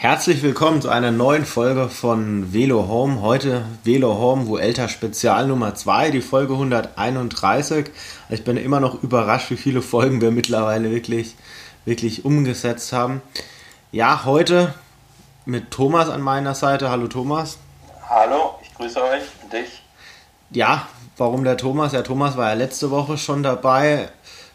Herzlich willkommen zu einer neuen Folge von Velo Home. Heute Velo Home Vuelta Spezial Nummer 2, die Folge 131. Ich bin immer noch überrascht, wie viele Folgen wir mittlerweile wirklich, wirklich umgesetzt haben. Ja, heute mit Thomas an meiner Seite. Hallo Thomas. Hallo, ich grüße euch und dich. Ja, warum der Thomas? Ja, Thomas war ja letzte Woche schon dabei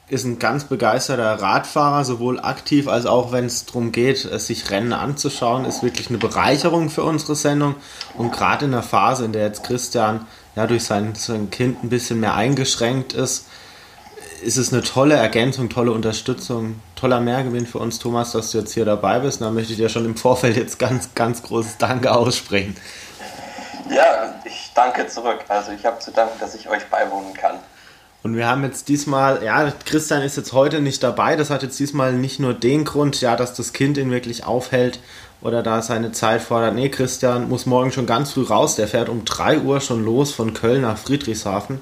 ist ein ganz begeisterter Radfahrer, sowohl aktiv als auch wenn es darum geht, sich Rennen anzuschauen, ist wirklich eine Bereicherung für unsere Sendung. Und gerade in der Phase, in der jetzt Christian ja durch sein, sein Kind ein bisschen mehr eingeschränkt ist, ist es eine tolle Ergänzung, tolle Unterstützung, toller Mehrgewinn für uns, Thomas, dass du jetzt hier dabei bist. da möchte ich dir schon im Vorfeld jetzt ganz, ganz großes Danke aussprechen. Ja, ich danke zurück. Also ich habe zu danken, dass ich euch beiwohnen kann. Und wir haben jetzt diesmal, ja, Christian ist jetzt heute nicht dabei. Das hat jetzt diesmal nicht nur den Grund, ja, dass das Kind ihn wirklich aufhält oder da seine Zeit fordert. Nee, Christian muss morgen schon ganz früh raus. Der fährt um 3 Uhr schon los von Köln nach Friedrichshafen.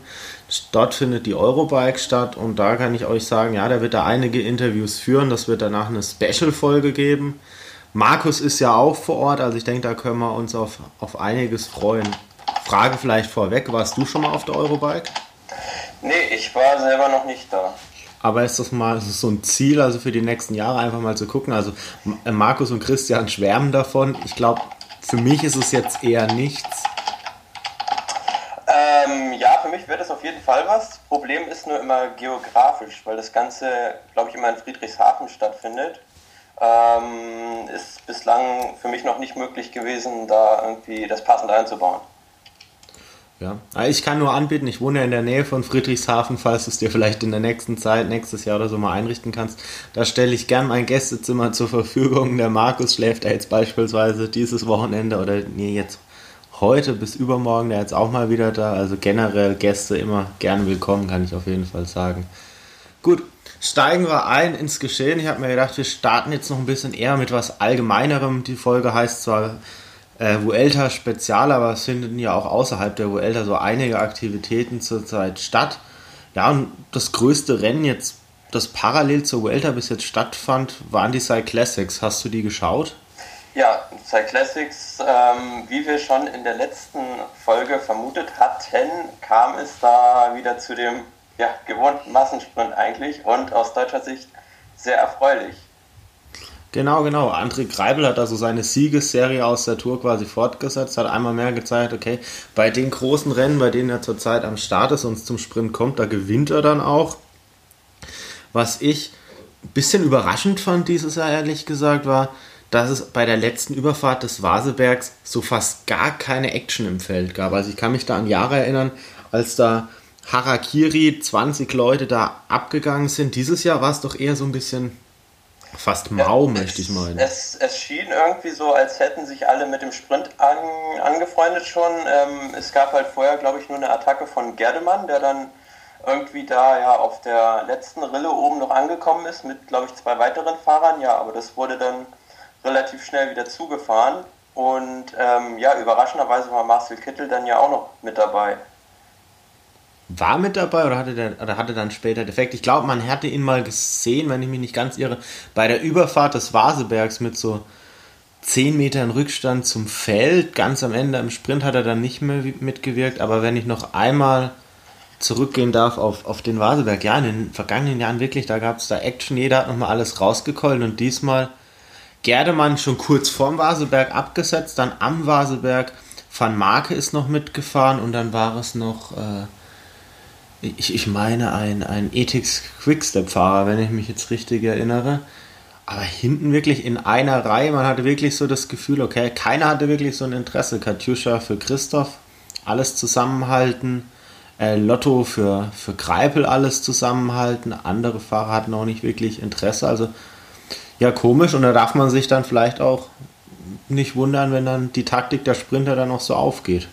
Dort findet die Eurobike statt und da kann ich euch sagen, ja, der wird da einige Interviews führen. Das wird danach eine Special-Folge geben. Markus ist ja auch vor Ort, also ich denke, da können wir uns auf, auf einiges freuen. Frage vielleicht vorweg, warst du schon mal auf der Eurobike? Nee, ich war selber noch nicht da. Aber ist das mal ist das so ein Ziel, also für die nächsten Jahre einfach mal zu gucken? Also Markus und Christian schwärmen davon. Ich glaube, für mich ist es jetzt eher nichts. Ähm, ja, für mich wäre das auf jeden Fall was. Problem ist nur immer geografisch, weil das Ganze, glaube ich, immer in Friedrichshafen stattfindet. Ähm, ist bislang für mich noch nicht möglich gewesen, da irgendwie das passend einzubauen. Ja. Ich kann nur anbieten, ich wohne in der Nähe von Friedrichshafen, falls du es dir vielleicht in der nächsten Zeit, nächstes Jahr oder so mal einrichten kannst. Da stelle ich gern mein Gästezimmer zur Verfügung. Der Markus schläft jetzt beispielsweise dieses Wochenende oder nee, jetzt heute bis übermorgen, der jetzt auch mal wieder da. Also generell Gäste immer gerne willkommen, kann ich auf jeden Fall sagen. Gut, steigen wir ein ins Geschehen. Ich habe mir gedacht, wir starten jetzt noch ein bisschen eher mit was Allgemeinerem. Die Folge heißt zwar äh, Vuelta Spezial, aber es finden ja auch außerhalb der Vuelta so einige Aktivitäten zurzeit statt. Ja, und das größte Rennen jetzt, das parallel zur Vuelta bis jetzt stattfand, waren die Cyclassics. Hast du die geschaut? Ja, Cyclassics, ähm, wie wir schon in der letzten Folge vermutet hatten, kam es da wieder zu dem ja, gewohnten Massensprint eigentlich und aus deutscher Sicht sehr erfreulich. Genau, genau. André Greibel hat also seine Siegesserie aus der Tour quasi fortgesetzt, hat einmal mehr gezeigt, okay, bei den großen Rennen, bei denen er zurzeit am Start ist und zum Sprint kommt, da gewinnt er dann auch. Was ich ein bisschen überraschend fand dieses Jahr, ehrlich gesagt, war, dass es bei der letzten Überfahrt des Vasebergs so fast gar keine Action im Feld gab. Also ich kann mich da an Jahre erinnern, als da Harakiri 20 Leute da abgegangen sind. Dieses Jahr war es doch eher so ein bisschen Fast mau, ja, möchte ich meinen. Es, es, schien irgendwie so, als hätten sich alle mit dem Sprint an, angefreundet schon. Ähm, es gab halt vorher, glaube ich, nur eine Attacke von Gerdemann, der dann irgendwie da ja auf der letzten Rille oben noch angekommen ist mit, glaube ich, zwei weiteren Fahrern. Ja, aber das wurde dann relativ schnell wieder zugefahren. Und ähm, ja, überraschenderweise war Marcel Kittel dann ja auch noch mit dabei war mit dabei oder hatte, der, oder hatte dann später Defekt? Ich glaube, man hatte ihn mal gesehen, wenn ich mich nicht ganz irre, bei der Überfahrt des Vasebergs mit so 10 Metern Rückstand zum Feld. Ganz am Ende im Sprint hat er dann nicht mehr mitgewirkt, aber wenn ich noch einmal zurückgehen darf auf, auf den Vaseberg, ja, in den vergangenen Jahren wirklich, da gab es da Action, jeder hat nochmal alles rausgekollt und diesmal Gerdemann schon kurz vorm Vaseberg abgesetzt, dann am Vaseberg, Van Marke ist noch mitgefahren und dann war es noch... Äh, ich, ich meine, ein, ein Ethics Quickstep-Fahrer, wenn ich mich jetzt richtig erinnere. Aber hinten wirklich in einer Reihe, man hatte wirklich so das Gefühl, okay, keiner hatte wirklich so ein Interesse. Katjuscha für Christoph, alles zusammenhalten. Äh, Lotto für, für Greipel alles zusammenhalten. Andere Fahrer hatten auch nicht wirklich Interesse. Also ja, komisch. Und da darf man sich dann vielleicht auch nicht wundern, wenn dann die Taktik der Sprinter dann auch so aufgeht.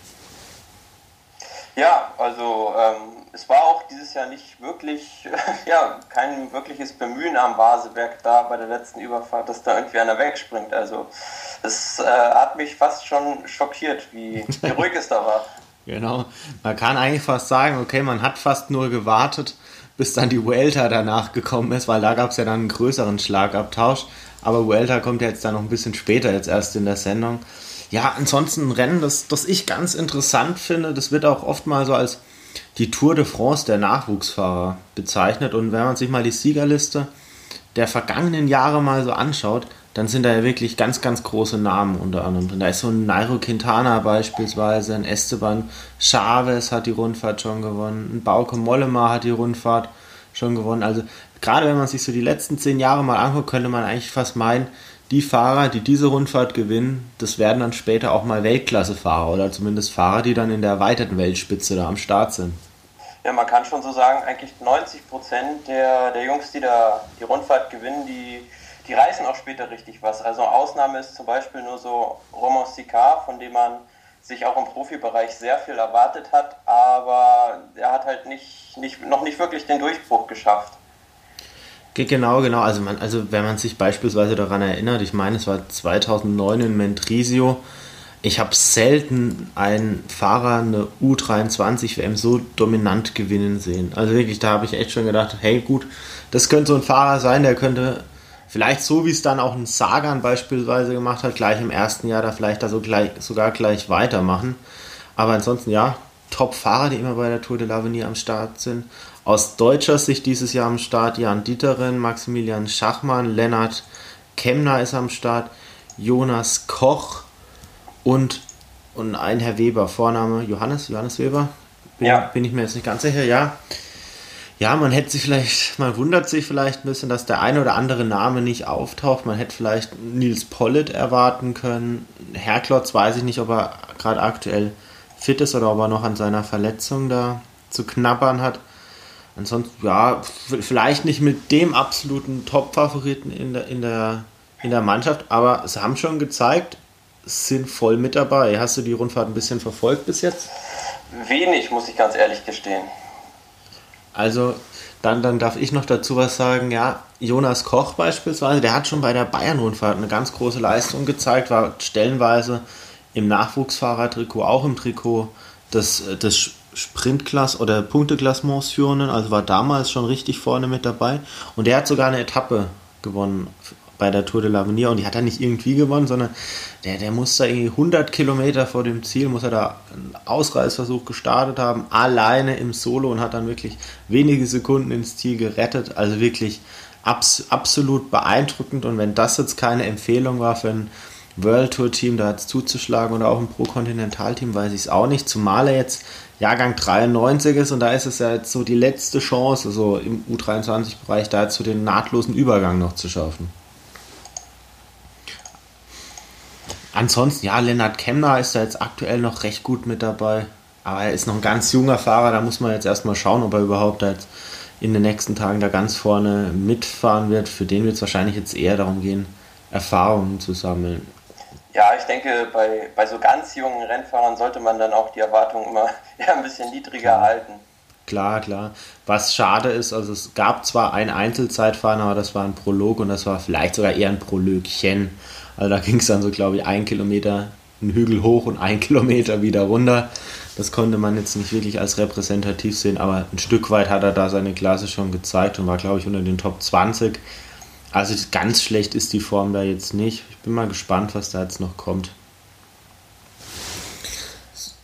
Ja, also ähm, es war auch dieses Jahr nicht wirklich, ja, kein wirkliches Bemühen am Vaseberg da bei der letzten Überfahrt, dass da irgendwie einer wegspringt. Also es äh, hat mich fast schon schockiert, wie, wie ruhig es da war. Genau, man kann eigentlich fast sagen, okay, man hat fast nur gewartet, bis dann die Vuelta danach gekommen ist, weil da gab es ja dann einen größeren Schlagabtausch. Aber Vuelta kommt ja jetzt dann noch ein bisschen später, jetzt erst in der Sendung. Ja, ansonsten ein Rennen, das, das ich ganz interessant finde, das wird auch oft mal so als die Tour de France der Nachwuchsfahrer bezeichnet. Und wenn man sich mal die Siegerliste der vergangenen Jahre mal so anschaut, dann sind da ja wirklich ganz, ganz große Namen unter anderem drin. Da ist so ein Nairo Quintana beispielsweise, ein Esteban Chavez hat die Rundfahrt schon gewonnen, ein Bauke Mollema hat die Rundfahrt schon gewonnen. Also gerade wenn man sich so die letzten zehn Jahre mal anguckt, könnte man eigentlich fast meinen, die Fahrer, die diese Rundfahrt gewinnen, das werden dann später auch mal Weltklassefahrer oder zumindest Fahrer, die dann in der erweiterten Weltspitze da am Start sind. Ja, man kann schon so sagen, eigentlich 90 Prozent der, der Jungs, die da die Rundfahrt gewinnen, die, die reißen auch später richtig was. Also Ausnahme ist zum Beispiel nur so Roman Sicard, von dem man sich auch im Profibereich sehr viel erwartet hat, aber er hat halt nicht, nicht, noch nicht wirklich den Durchbruch geschafft. Genau, genau. Also, man, also wenn man sich beispielsweise daran erinnert, ich meine, es war 2009 in Mentrisio. Ich habe selten einen Fahrer eine U23 WM so dominant gewinnen sehen. Also wirklich, da habe ich echt schon gedacht, hey gut, das könnte so ein Fahrer sein, der könnte vielleicht so, wie es dann auch ein Sagan beispielsweise gemacht hat, gleich im ersten Jahr da vielleicht da so gleich, sogar gleich weitermachen. Aber ansonsten ja, Top-Fahrer, die immer bei der Tour de l'Avenir am Start sind. Aus deutscher Sicht dieses Jahr am Start Jan Dieterin, Maximilian Schachmann, Lennart Kemner ist am Start, Jonas Koch und, und ein Herr Weber, Vorname Johannes, Johannes Weber. Bin, ja. bin ich mir jetzt nicht ganz sicher, ja. Ja, man hätte sich vielleicht, man wundert sich vielleicht ein bisschen, dass der eine oder andere Name nicht auftaucht. Man hätte vielleicht Nils Pollitt erwarten können. Herklotz weiß ich nicht, ob er gerade aktuell fit ist oder ob er noch an seiner Verletzung da zu knabbern hat. Ansonsten, ja, vielleicht nicht mit dem absoluten Top-Favoriten in der, in, der, in der Mannschaft, aber sie haben schon gezeigt, sind voll mit dabei. Hast du die Rundfahrt ein bisschen verfolgt bis jetzt? Wenig, muss ich ganz ehrlich gestehen. Also, dann, dann darf ich noch dazu was sagen. Ja, Jonas Koch beispielsweise, der hat schon bei der Bayern-Rundfahrt eine ganz große Leistung gezeigt, war stellenweise im Nachwuchsfahrertrikot, auch im Trikot des, des Sprintklasse oder Punkteklassements führenden, also war damals schon richtig vorne mit dabei. Und der hat sogar eine Etappe gewonnen bei der Tour de l'Avenir und die hat er nicht irgendwie gewonnen, sondern der, der muss da irgendwie 100 Kilometer vor dem Ziel, muss er da einen Ausreißversuch gestartet haben, alleine im Solo und hat dann wirklich wenige Sekunden ins Ziel gerettet. Also wirklich abs absolut beeindruckend und wenn das jetzt keine Empfehlung war für ein World Tour Team da jetzt zuzuschlagen oder auch ein Pro Kontinental Team, weiß ich es auch nicht, zumal er jetzt Jahrgang 93 ist und da ist es ja jetzt so die letzte Chance, so im U23-Bereich da jetzt so den nahtlosen Übergang noch zu schaffen. Ansonsten, ja, Lennart Kemner ist da jetzt aktuell noch recht gut mit dabei. Aber er ist noch ein ganz junger Fahrer, da muss man jetzt erstmal schauen, ob er überhaupt da jetzt in den nächsten Tagen da ganz vorne mitfahren wird. Für den wird es wahrscheinlich jetzt eher darum gehen, Erfahrungen zu sammeln. Ja, ich denke, bei, bei so ganz jungen Rennfahrern sollte man dann auch die Erwartungen immer ja, ein bisschen niedriger klar. halten. Klar, klar. Was schade ist, also es gab zwar ein Einzelzeitfahren, aber das war ein Prolog und das war vielleicht sogar eher ein Prolögchen. Also da ging es dann so, glaube ich, ein Kilometer einen Hügel hoch und ein Kilometer wieder runter. Das konnte man jetzt nicht wirklich als repräsentativ sehen, aber ein Stück weit hat er da seine Klasse schon gezeigt und war, glaube ich, unter den Top 20. Also ganz schlecht ist die Form da jetzt nicht. Bin mal gespannt, was da jetzt noch kommt.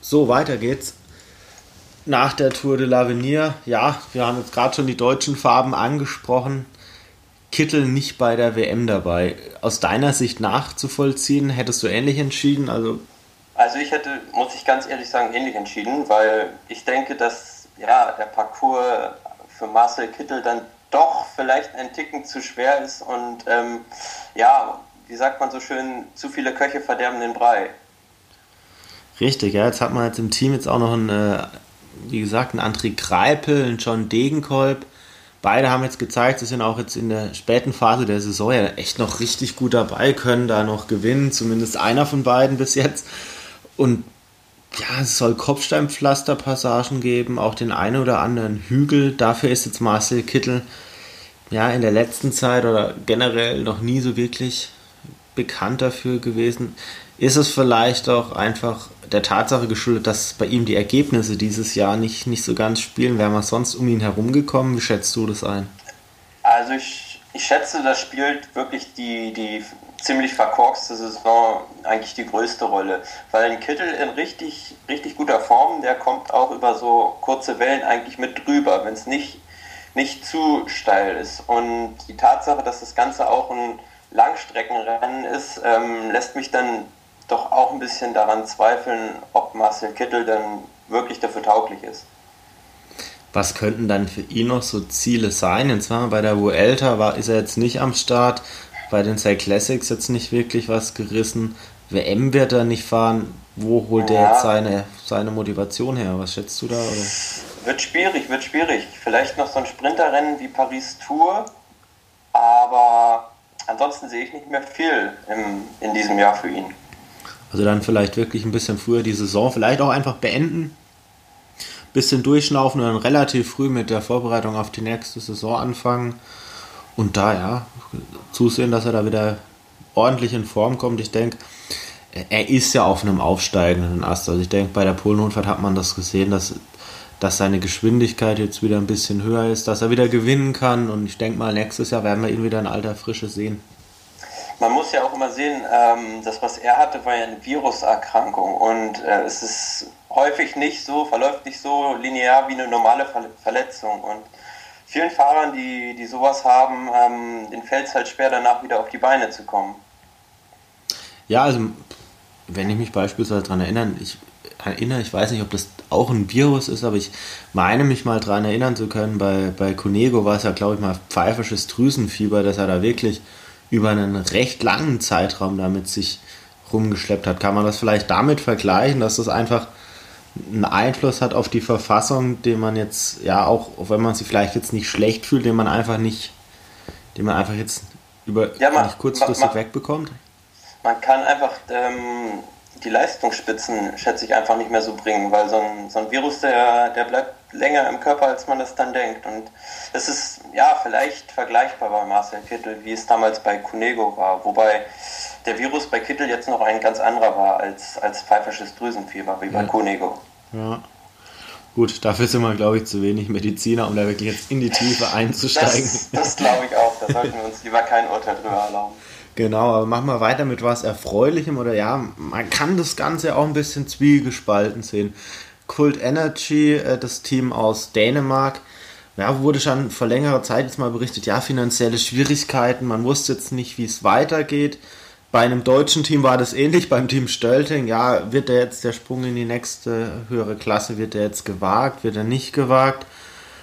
So, weiter geht's. Nach der Tour de l'Avenir, ja, wir haben jetzt gerade schon die deutschen Farben angesprochen. Kittel nicht bei der WM dabei. Aus deiner Sicht nachzuvollziehen, hättest du ähnlich entschieden? Also, also ich hätte, muss ich ganz ehrlich sagen, ähnlich entschieden, weil ich denke, dass ja, der Parcours für Marcel Kittel dann doch vielleicht ein Ticken zu schwer ist und ähm, ja, wie sagt man so schön, zu viele Köche verderben den Brei. Richtig, ja, jetzt hat man jetzt im Team jetzt auch noch einen, äh, wie gesagt, einen André Kreipel, einen John Degenkolb. Beide haben jetzt gezeigt, sie sind auch jetzt in der späten Phase der Saison ja echt noch richtig gut dabei, können da noch gewinnen, zumindest einer von beiden bis jetzt. Und ja, es soll Kopfsteinpflasterpassagen geben, auch den einen oder anderen Hügel. Dafür ist jetzt Marcel Kittel ja in der letzten Zeit oder generell noch nie so wirklich bekannt dafür gewesen. Ist es vielleicht auch einfach der Tatsache geschuldet, dass bei ihm die Ergebnisse dieses Jahr nicht, nicht so ganz spielen? Wäre man sonst um ihn herum gekommen? Wie schätzt du das ein? Also ich, ich schätze, das spielt wirklich die, die ziemlich verkorkste Saison eigentlich die größte Rolle. Weil ein Kittel in richtig, richtig guter Form, der kommt auch über so kurze Wellen eigentlich mit drüber, wenn es nicht, nicht zu steil ist. Und die Tatsache, dass das Ganze auch ein Langstreckenrennen ist, ähm, lässt mich dann doch auch ein bisschen daran zweifeln, ob Marcel Kittel dann wirklich dafür tauglich ist. Was könnten dann für ihn noch so Ziele sein? Und zwar bei der Vuelta war, ist er jetzt nicht am Start, bei den Cyclassics Classics jetzt nicht wirklich was gerissen. WM wird er nicht fahren. Wo holt ja. er jetzt seine, seine Motivation her? Was schätzt du da? Oder? Wird schwierig, wird schwierig. Vielleicht noch so ein Sprinterrennen wie Paris Tour, aber ansonsten sehe ich nicht mehr viel im, in diesem Jahr für ihn. Also dann vielleicht wirklich ein bisschen früher die Saison, vielleicht auch einfach beenden, bisschen durchschnaufen und dann relativ früh mit der Vorbereitung auf die nächste Saison anfangen. Und da ja, zusehen, dass er da wieder ordentlich in Form kommt. Ich denke, er ist ja auf einem aufsteigenden Ast. Also ich denke, bei der Polen-Rundfahrt hat man das gesehen, dass, dass seine Geschwindigkeit jetzt wieder ein bisschen höher ist, dass er wieder gewinnen kann. Und ich denke mal, nächstes Jahr werden wir ihn wieder in alter Frische sehen. Man muss ja auch immer sehen, ähm, das, was er hatte, war ja eine Viruserkrankung. Und äh, es ist häufig nicht so, verläuft nicht so linear wie eine normale Verletzung. Und vielen Fahrern, die, die sowas haben, ähm, denen fällt es halt schwer, danach wieder auf die Beine zu kommen. Ja, also wenn ich mich beispielsweise daran erinnere, ich erinnere, ich weiß nicht, ob das auch ein Virus ist, aber ich meine mich mal daran erinnern zu können, bei, bei Conego war es ja, glaube ich, mal pfeifisches Drüsenfieber, dass er da wirklich über einen recht langen Zeitraum damit sich rumgeschleppt hat. Kann man das vielleicht damit vergleichen, dass das einfach einen Einfluss hat auf die Verfassung, den man jetzt, ja, auch wenn man sich vielleicht jetzt nicht schlecht fühlt, den man einfach nicht, den man einfach jetzt über ja, man, nicht kurzfristig man, man, wegbekommt? Man kann einfach ähm, die Leistungsspitzen, schätze ich, einfach nicht mehr so bringen, weil so ein, so ein Virus, der, der bleibt länger im Körper, als man das dann denkt. Und es ist ja vielleicht vergleichbar bei Marcel Kittel, wie es damals bei Cunego war, wobei der Virus bei Kittel jetzt noch ein ganz anderer war als, als pfeifisches Drüsenfieber, wie bei ja. Cunego. Ja. Gut, dafür sind wir, glaube ich, zu wenig Mediziner, um da wirklich jetzt in die Tiefe einzusteigen. Das, das glaube ich auch. Da sollten wir uns lieber kein Urteil drüber erlauben. Genau, aber machen wir weiter mit was Erfreulichem oder ja, man kann das Ganze auch ein bisschen zwiegespalten sehen. Cult Energy, äh, das Team aus Dänemark, ja, wurde schon vor längerer Zeit jetzt mal berichtet, ja, finanzielle Schwierigkeiten, man wusste jetzt nicht, wie es weitergeht. Bei einem deutschen Team war das ähnlich, beim Team Stölting, ja, wird der jetzt der Sprung in die nächste höhere Klasse, wird der jetzt gewagt, wird er nicht gewagt?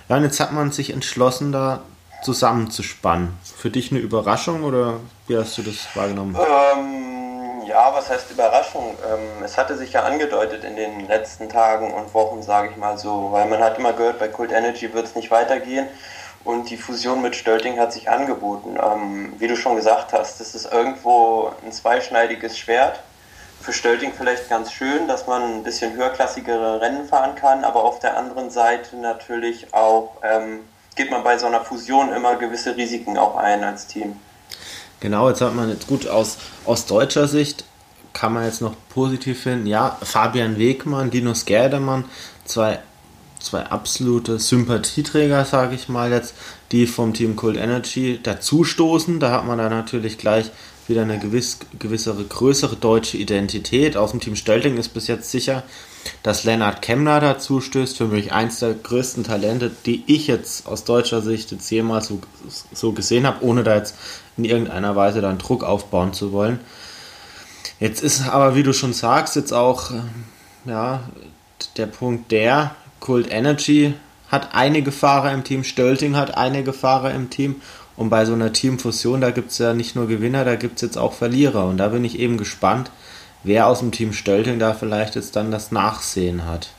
Ja, und jetzt hat man sich entschlossen, da zusammenzuspannen. Für dich eine Überraschung oder wie hast du das wahrgenommen? Ähm, ja, was heißt Überraschung? Ähm, es hatte sich ja angedeutet in den letzten Tagen und Wochen, sage ich mal so, weil man hat immer gehört, bei Cult Energy wird es nicht weitergehen und die Fusion mit Stölting hat sich angeboten. Ähm, wie du schon gesagt hast, das ist irgendwo ein zweischneidiges Schwert. Für Stölting vielleicht ganz schön, dass man ein bisschen höherklassigere Rennen fahren kann, aber auf der anderen Seite natürlich auch ähm, geht man bei so einer Fusion immer gewisse Risiken auch ein als Team. Genau, jetzt hat man jetzt gut aus, aus deutscher Sicht kann man jetzt noch positiv finden. Ja, Fabian Wegmann, Linus Gerdemann, zwei, zwei absolute Sympathieträger, sage ich mal jetzt, die vom Team Cold Energy dazustoßen. Da hat man dann natürlich gleich wieder eine gewiss, gewissere, größere deutsche Identität. Aus dem Team Stölting ist bis jetzt sicher, dass Lennart Kemmler dazu stößt, für mich eins der größten Talente, die ich jetzt aus deutscher Sicht jetzt jemals so, so gesehen habe, ohne da jetzt in irgendeiner Weise dann Druck aufbauen zu wollen. Jetzt ist aber, wie du schon sagst, jetzt auch äh, ja, der Punkt der, Cult Energy hat einige Fahrer im Team, Stölting hat einige Fahrer im Team und bei so einer Teamfusion, da gibt es ja nicht nur Gewinner, da gibt es jetzt auch Verlierer und da bin ich eben gespannt, wer aus dem Team Stölting da vielleicht jetzt dann das Nachsehen hat.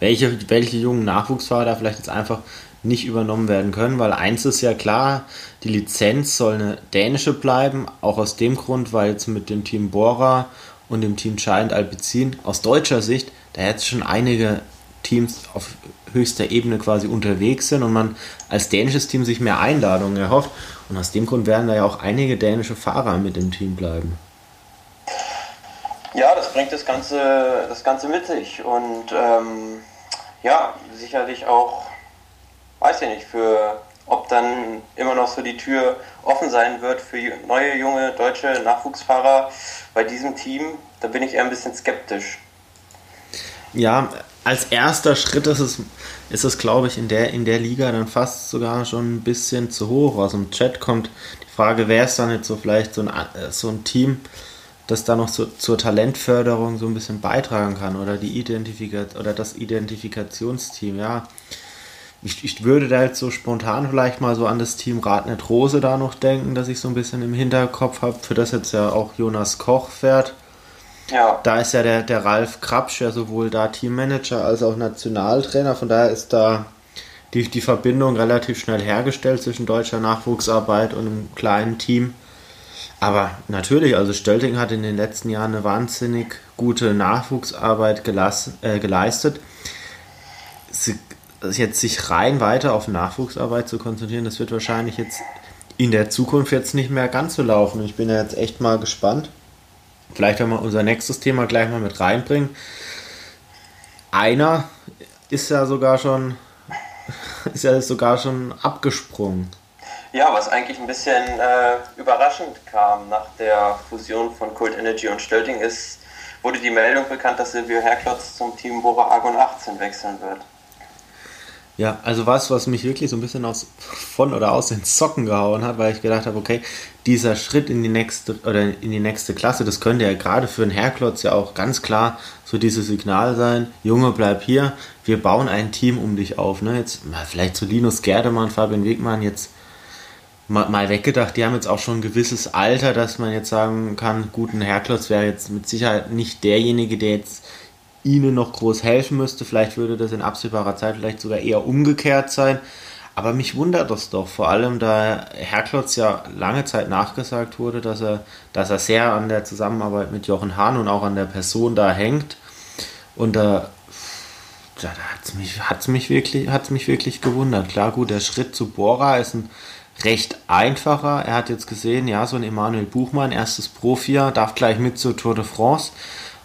Welche, welche jungen Nachwuchsfahrer da vielleicht jetzt einfach nicht übernommen werden können, weil eins ist ja klar, die Lizenz soll eine dänische bleiben, auch aus dem Grund, weil jetzt mit dem Team Bora und dem Team Giant Alpecin aus deutscher Sicht da jetzt schon einige Teams auf höchster Ebene quasi unterwegs sind und man als dänisches Team sich mehr Einladungen erhofft. Und aus dem Grund werden da ja auch einige dänische Fahrer mit dem Team bleiben. Ja, das bringt das Ganze, das Ganze mit sich und ähm, ja, sicherlich auch, weiß ich nicht, für ob dann immer noch so die Tür offen sein wird für neue junge deutsche Nachwuchsfahrer bei diesem Team, da bin ich eher ein bisschen skeptisch. Ja, als erster Schritt ist es, ist es glaube ich, in der, in der Liga dann fast sogar schon ein bisschen zu hoch. Aus dem Chat kommt die Frage, wer ist dann jetzt so vielleicht so ein, äh, so ein Team, das da noch so, zur Talentförderung so ein bisschen beitragen kann oder die Identifikat oder das Identifikationsteam, ja. Ich, ich würde da jetzt so spontan vielleicht mal so an das Team Radnet Rose da noch denken, dass ich so ein bisschen im Hinterkopf habe, für das jetzt ja auch Jonas Koch fährt. Ja. Da ist ja der, der Ralf Krapsch ja sowohl da Teammanager als auch Nationaltrainer, von daher ist da die, die Verbindung relativ schnell hergestellt zwischen deutscher Nachwuchsarbeit und einem kleinen Team. Aber natürlich, also Stölting hat in den letzten Jahren eine wahnsinnig gute Nachwuchsarbeit gelass, äh, geleistet. Sie, jetzt sich rein weiter auf Nachwuchsarbeit zu konzentrieren, das wird wahrscheinlich jetzt in der Zukunft jetzt nicht mehr ganz so laufen. Ich bin ja jetzt echt mal gespannt. Vielleicht, wenn wir unser nächstes Thema gleich mal mit reinbringen. Einer ist ja sogar schon, ist ja sogar schon abgesprungen. Ja, was eigentlich ein bisschen äh, überraschend kam nach der Fusion von Cold Energy und Stölting ist, wurde die Meldung bekannt, dass Silvio Herklotz zum Team Bora Argon 18 wechseln wird. Ja, also was, was mich wirklich so ein bisschen aus, von oder aus den Socken gehauen hat, weil ich gedacht habe, okay, dieser Schritt in die nächste oder in die nächste Klasse, das könnte ja gerade für einen Herklotz ja auch ganz klar so dieses Signal sein, Junge, bleib hier, wir bauen ein Team um dich auf. Ne? Jetzt vielleicht so Linus Gerdemann, Fabian Wegmann, jetzt mal, mal weggedacht, die haben jetzt auch schon ein gewisses Alter, dass man jetzt sagen kann, gut, ein Herklotz wäre jetzt mit Sicherheit nicht derjenige, der jetzt ihnen noch groß helfen müsste. Vielleicht würde das in absehbarer Zeit vielleicht sogar eher umgekehrt sein. Aber mich wundert das doch, vor allem da Herklotz ja lange Zeit nachgesagt wurde, dass er, dass er sehr an der Zusammenarbeit mit Jochen Hahn und auch an der Person da hängt. Und da, da hat es mich, hat's mich, mich wirklich gewundert. Klar, gut, der Schritt zu Bora ist ein recht einfacher. Er hat jetzt gesehen, ja, so ein Emanuel Buchmann, erstes Profijahr, darf gleich mit zur Tour de France.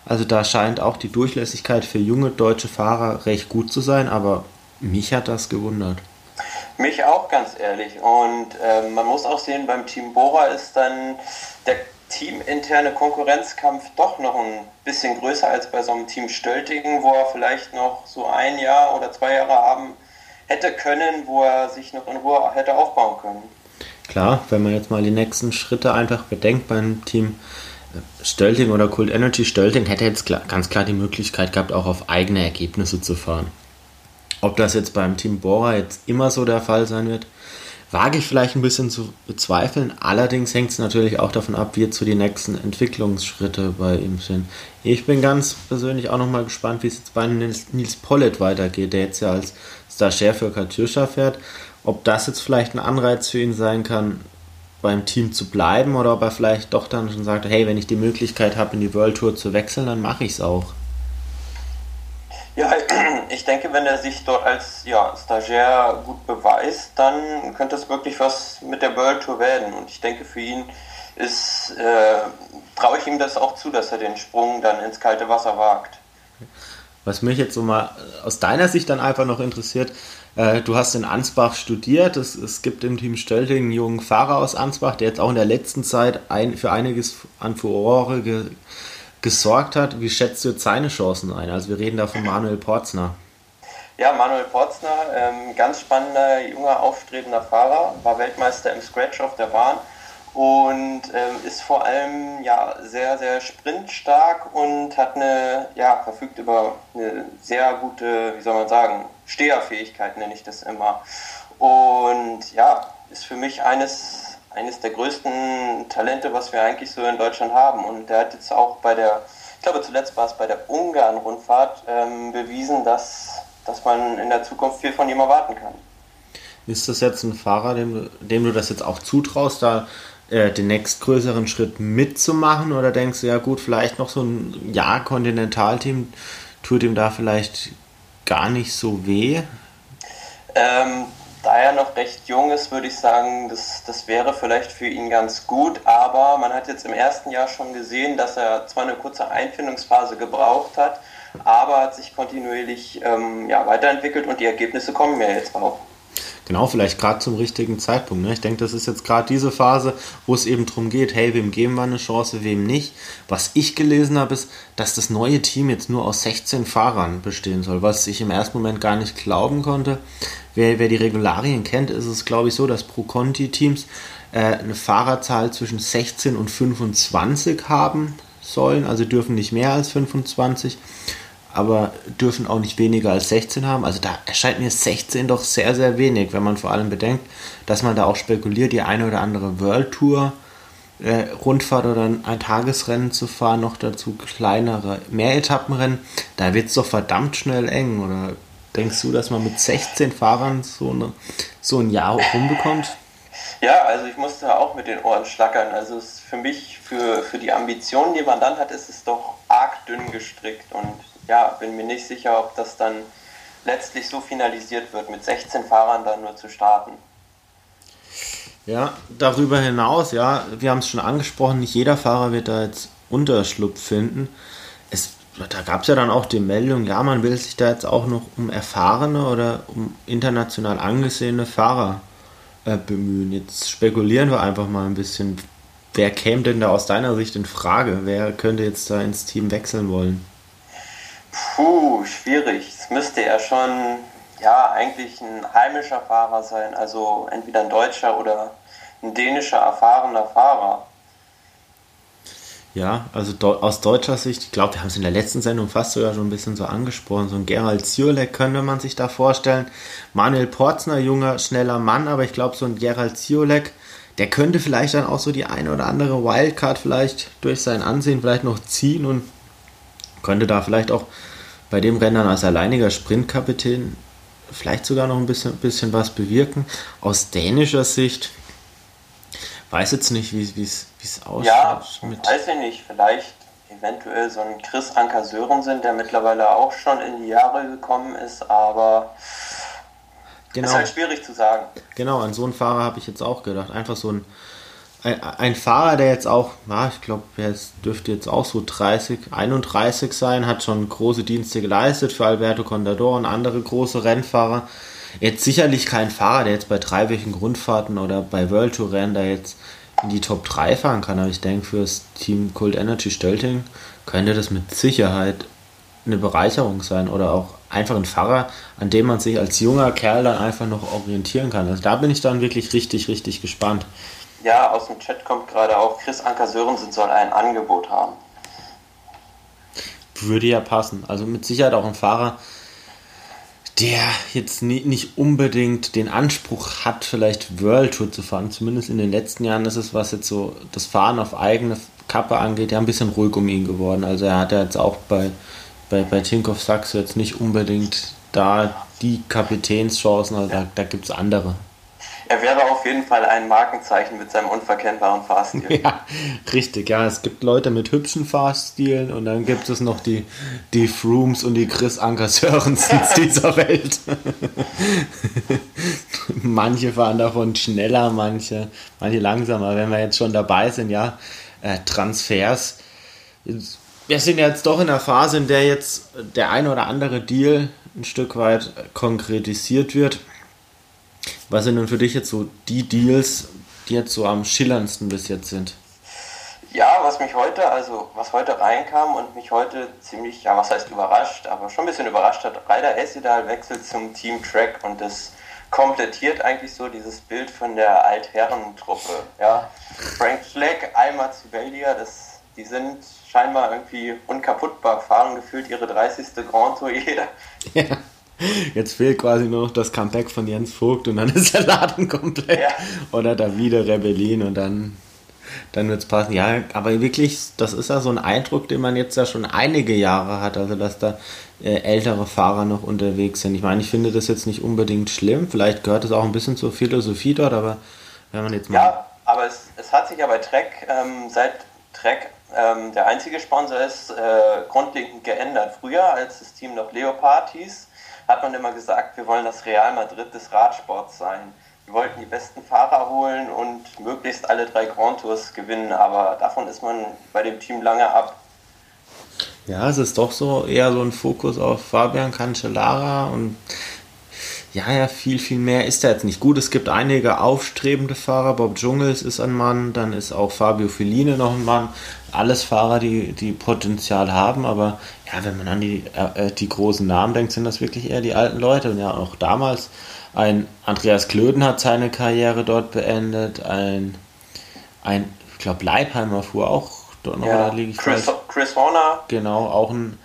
Also da scheint auch die Durchlässigkeit für junge deutsche Fahrer recht gut zu sein, aber mich hat das gewundert. Mich auch, ganz ehrlich. Und äh, man muss auch sehen, beim Team Bora ist dann der teaminterne Konkurrenzkampf doch noch ein bisschen größer als bei so einem Team Stöltigen, wo er vielleicht noch so ein Jahr oder zwei Jahre haben hätte können, wo er sich noch in Ruhe hätte aufbauen können. Klar, wenn man jetzt mal die nächsten Schritte einfach bedenkt beim Team Stölting oder Cult Energy Stölting hätte jetzt klar, ganz klar die Möglichkeit gehabt, auch auf eigene Ergebnisse zu fahren. Ob das jetzt beim Team Bora jetzt immer so der Fall sein wird, wage ich vielleicht ein bisschen zu bezweifeln. Allerdings hängt es natürlich auch davon ab, wie jetzt die nächsten Entwicklungsschritte bei ihm sind. Ich bin ganz persönlich auch nochmal gespannt, wie es jetzt bei Nils, Nils Pollitt weitergeht, der jetzt ja als Stagiaire für Katjuscha fährt. Ob das jetzt vielleicht ein Anreiz für ihn sein kann, beim Team zu bleiben oder ob er vielleicht doch dann schon sagt, hey, wenn ich die Möglichkeit habe, in die World Tour zu wechseln, dann mache ich es auch. Ja, ich denke, wenn er sich dort als ja, Stagiaire gut beweist, dann könnte es wirklich was mit der World Tour werden. Und ich denke, für ihn ist, äh, traue ich ihm das auch zu, dass er den Sprung dann ins kalte Wasser wagt. Was mich jetzt so mal aus deiner Sicht dann einfach noch interessiert, äh, du hast in Ansbach studiert. Es, es gibt im Team Stölting einen jungen Fahrer aus Ansbach, der jetzt auch in der letzten Zeit ein, für einiges an Furore ge, gesorgt hat. Wie schätzt du jetzt seine Chancen ein? Also wir reden da von Manuel Porzner. Ja, Manuel Porzner, ähm, ganz spannender, junger, aufstrebender Fahrer, war Weltmeister im Scratch auf der Bahn und ähm, ist vor allem ja sehr, sehr sprintstark und hat eine, ja, verfügt über eine sehr gute, wie soll man sagen, Steherfähigkeit nenne ich das immer. Und ja, ist für mich eines, eines der größten Talente, was wir eigentlich so in Deutschland haben. Und der hat jetzt auch bei der, ich glaube zuletzt war es bei der Ungarn-Rundfahrt, ähm, bewiesen, dass, dass man in der Zukunft viel von ihm erwarten kann. Ist das jetzt ein Fahrer, dem, dem du das jetzt auch zutraust, da äh, den nächstgrößeren Schritt mitzumachen? Oder denkst du, ja gut, vielleicht noch so ein Jahr Kontinentalteam tut ihm da vielleicht gar nicht so weh? Ähm, da er noch recht jung ist, würde ich sagen, das, das wäre vielleicht für ihn ganz gut. Aber man hat jetzt im ersten Jahr schon gesehen, dass er zwar eine kurze Einfindungsphase gebraucht hat, aber hat sich kontinuierlich ähm, ja, weiterentwickelt und die Ergebnisse kommen ja jetzt auch. Genau, vielleicht gerade zum richtigen Zeitpunkt. Ne? Ich denke, das ist jetzt gerade diese Phase, wo es eben darum geht, hey, wem geben wir eine Chance, wem nicht. Was ich gelesen habe, ist, dass das neue Team jetzt nur aus 16 Fahrern bestehen soll, was ich im ersten Moment gar nicht glauben konnte. Wer, wer die Regularien kennt, ist es, glaube ich, so, dass Pro-Conti-Teams äh, eine Fahrerzahl zwischen 16 und 25 haben sollen, also dürfen nicht mehr als 25 aber dürfen auch nicht weniger als 16 haben. Also da erscheint mir 16 doch sehr, sehr wenig, wenn man vor allem bedenkt, dass man da auch spekuliert, die eine oder andere World Tour äh, Rundfahrt oder ein Tagesrennen zu fahren, noch dazu kleinere Mehretappenrennen, da wird es doch verdammt schnell eng. Oder denkst du, dass man mit 16 Fahrern so, eine, so ein Jahr rumbekommt? Ja, also ich musste auch mit den Ohren schlackern. Also für mich, für, für die Ambitionen, die man dann hat, ist es doch arg dünn gestrickt. Und ja, bin mir nicht sicher, ob das dann letztlich so finalisiert wird, mit 16 Fahrern dann nur zu starten. Ja, darüber hinaus, ja, wir haben es schon angesprochen, nicht jeder Fahrer wird da jetzt Unterschlupf finden. Es, da gab es ja dann auch die Meldung, ja, man will sich da jetzt auch noch um erfahrene oder um international angesehene Fahrer äh, bemühen. Jetzt spekulieren wir einfach mal ein bisschen. Wer käme denn da aus deiner Sicht in Frage? Wer könnte jetzt da ins Team wechseln wollen? Puh, schwierig. Es müsste ja schon, ja, eigentlich ein heimischer Fahrer sein. Also entweder ein deutscher oder ein dänischer erfahrener Fahrer. Ja, also aus deutscher Sicht, ich glaube, wir haben es in der letzten Sendung fast sogar schon ein bisschen so angesprochen. So ein Gerald Ziolek könnte man sich da vorstellen. Manuel Porzner, junger, schneller Mann, aber ich glaube, so ein Gerald Ziolek, der könnte vielleicht dann auch so die eine oder andere Wildcard vielleicht durch sein Ansehen vielleicht noch ziehen und könnte da vielleicht auch bei dem Rennen als alleiniger Sprintkapitän vielleicht sogar noch ein bisschen, bisschen was bewirken. Aus dänischer Sicht weiß jetzt nicht, wie es aussieht. Ja, mit weiß ich nicht. Vielleicht eventuell so ein Chris Anker Sörensen, der mittlerweile auch schon in die Jahre gekommen ist, aber genau. ist halt schwierig zu sagen. Genau, an so einen Fahrer habe ich jetzt auch gedacht. Einfach so ein ein, ein Fahrer, der jetzt auch, na, ich glaube, er dürfte jetzt auch so 30, 31 sein, hat schon große Dienste geleistet für Alberto Contador und andere große Rennfahrer. Jetzt sicherlich kein Fahrer, der jetzt bei dreiwöchigen Grundfahrten oder bei World Tour Rennen da jetzt in die Top 3 fahren kann, aber ich denke, für das Team Cold Energy Stölting könnte das mit Sicherheit eine Bereicherung sein oder auch einfach ein Fahrer, an dem man sich als junger Kerl dann einfach noch orientieren kann. Also da bin ich dann wirklich richtig, richtig gespannt. Ja, aus dem Chat kommt gerade auch, Chris Anker Sörensen soll ein Angebot haben. Würde ja passen. Also mit Sicherheit auch ein Fahrer, der jetzt nicht unbedingt den Anspruch hat, vielleicht World Tour zu fahren. Zumindest in den letzten Jahren ist es, was jetzt so das Fahren auf eigene Kappe angeht, ja ein bisschen ruhig um ihn geworden. Also er hat ja jetzt auch bei, bei, bei Tinkoff Saxo jetzt nicht unbedingt da die Kapitänschancen, also da, da gibt es andere. Er wäre auf jeden Fall ein Markenzeichen mit seinem unverkennbaren Fahrstil. Ja, richtig, ja. Es gibt Leute mit hübschen Fahrstilen und dann gibt es noch die, die Frooms und die Chris Anker Sörensens dieser Welt. manche fahren davon schneller, manche, manche langsamer. Wenn wir jetzt schon dabei sind, ja, äh, Transfers. Wir sind jetzt doch in der Phase, in der jetzt der ein oder andere Deal ein Stück weit konkretisiert wird was sind denn für dich jetzt so die Deals, die jetzt so am schillerndsten bis jetzt sind? Ja, was mich heute, also was heute reinkam und mich heute ziemlich, ja, was heißt überrascht, aber schon ein bisschen überrascht hat, Reider Essedal wechselt zum Team Track und das komplettiert eigentlich so dieses Bild von der Altherrentruppe. Ja. Frank Fleck, einmal zu Belgia, das, die sind scheinbar irgendwie unkaputtbar, fahren gefühlt ihre 30. Grand Tour jeder. Ja. Jetzt fehlt quasi nur noch das Comeback von Jens Vogt und dann ist der Laden komplett. Ja. Oder da wieder Rebellin und dann, dann wird es passen. Ja, aber wirklich, das ist ja so ein Eindruck, den man jetzt ja schon einige Jahre hat, also dass da äh, ältere Fahrer noch unterwegs sind. Ich meine, ich finde das jetzt nicht unbedingt schlimm. Vielleicht gehört es auch ein bisschen zur Philosophie dort, aber wenn man jetzt mal. Ja, aber es, es hat sich ja bei Trek, ähm, seit Trek ähm, der einzige Sponsor ist, äh, grundlegend geändert. Früher, als das Team noch Leopard hieß, hat man immer gesagt, wir wollen das Real Madrid des Radsports sein. Wir wollten die besten Fahrer holen und möglichst alle drei Grand Tours gewinnen, aber davon ist man bei dem Team lange ab. Ja, es ist doch so eher so ein Fokus auf Fabian Cancellara und ja, ja, viel, viel mehr ist da jetzt nicht. Gut, es gibt einige aufstrebende Fahrer. Bob Jungels ist ein Mann, dann ist auch Fabio Feline noch ein Mann. Alles Fahrer, die, die Potenzial haben, aber ja, wenn man an die, äh, die großen Namen denkt, sind das wirklich eher die alten Leute. Und ja, auch damals, ein Andreas Klöden hat seine Karriere dort beendet, ein, ein ich glaube, Leipheimer fuhr auch dort noch, ja, liege ich Chris, falsch? Chris Horner. Genau, auch ein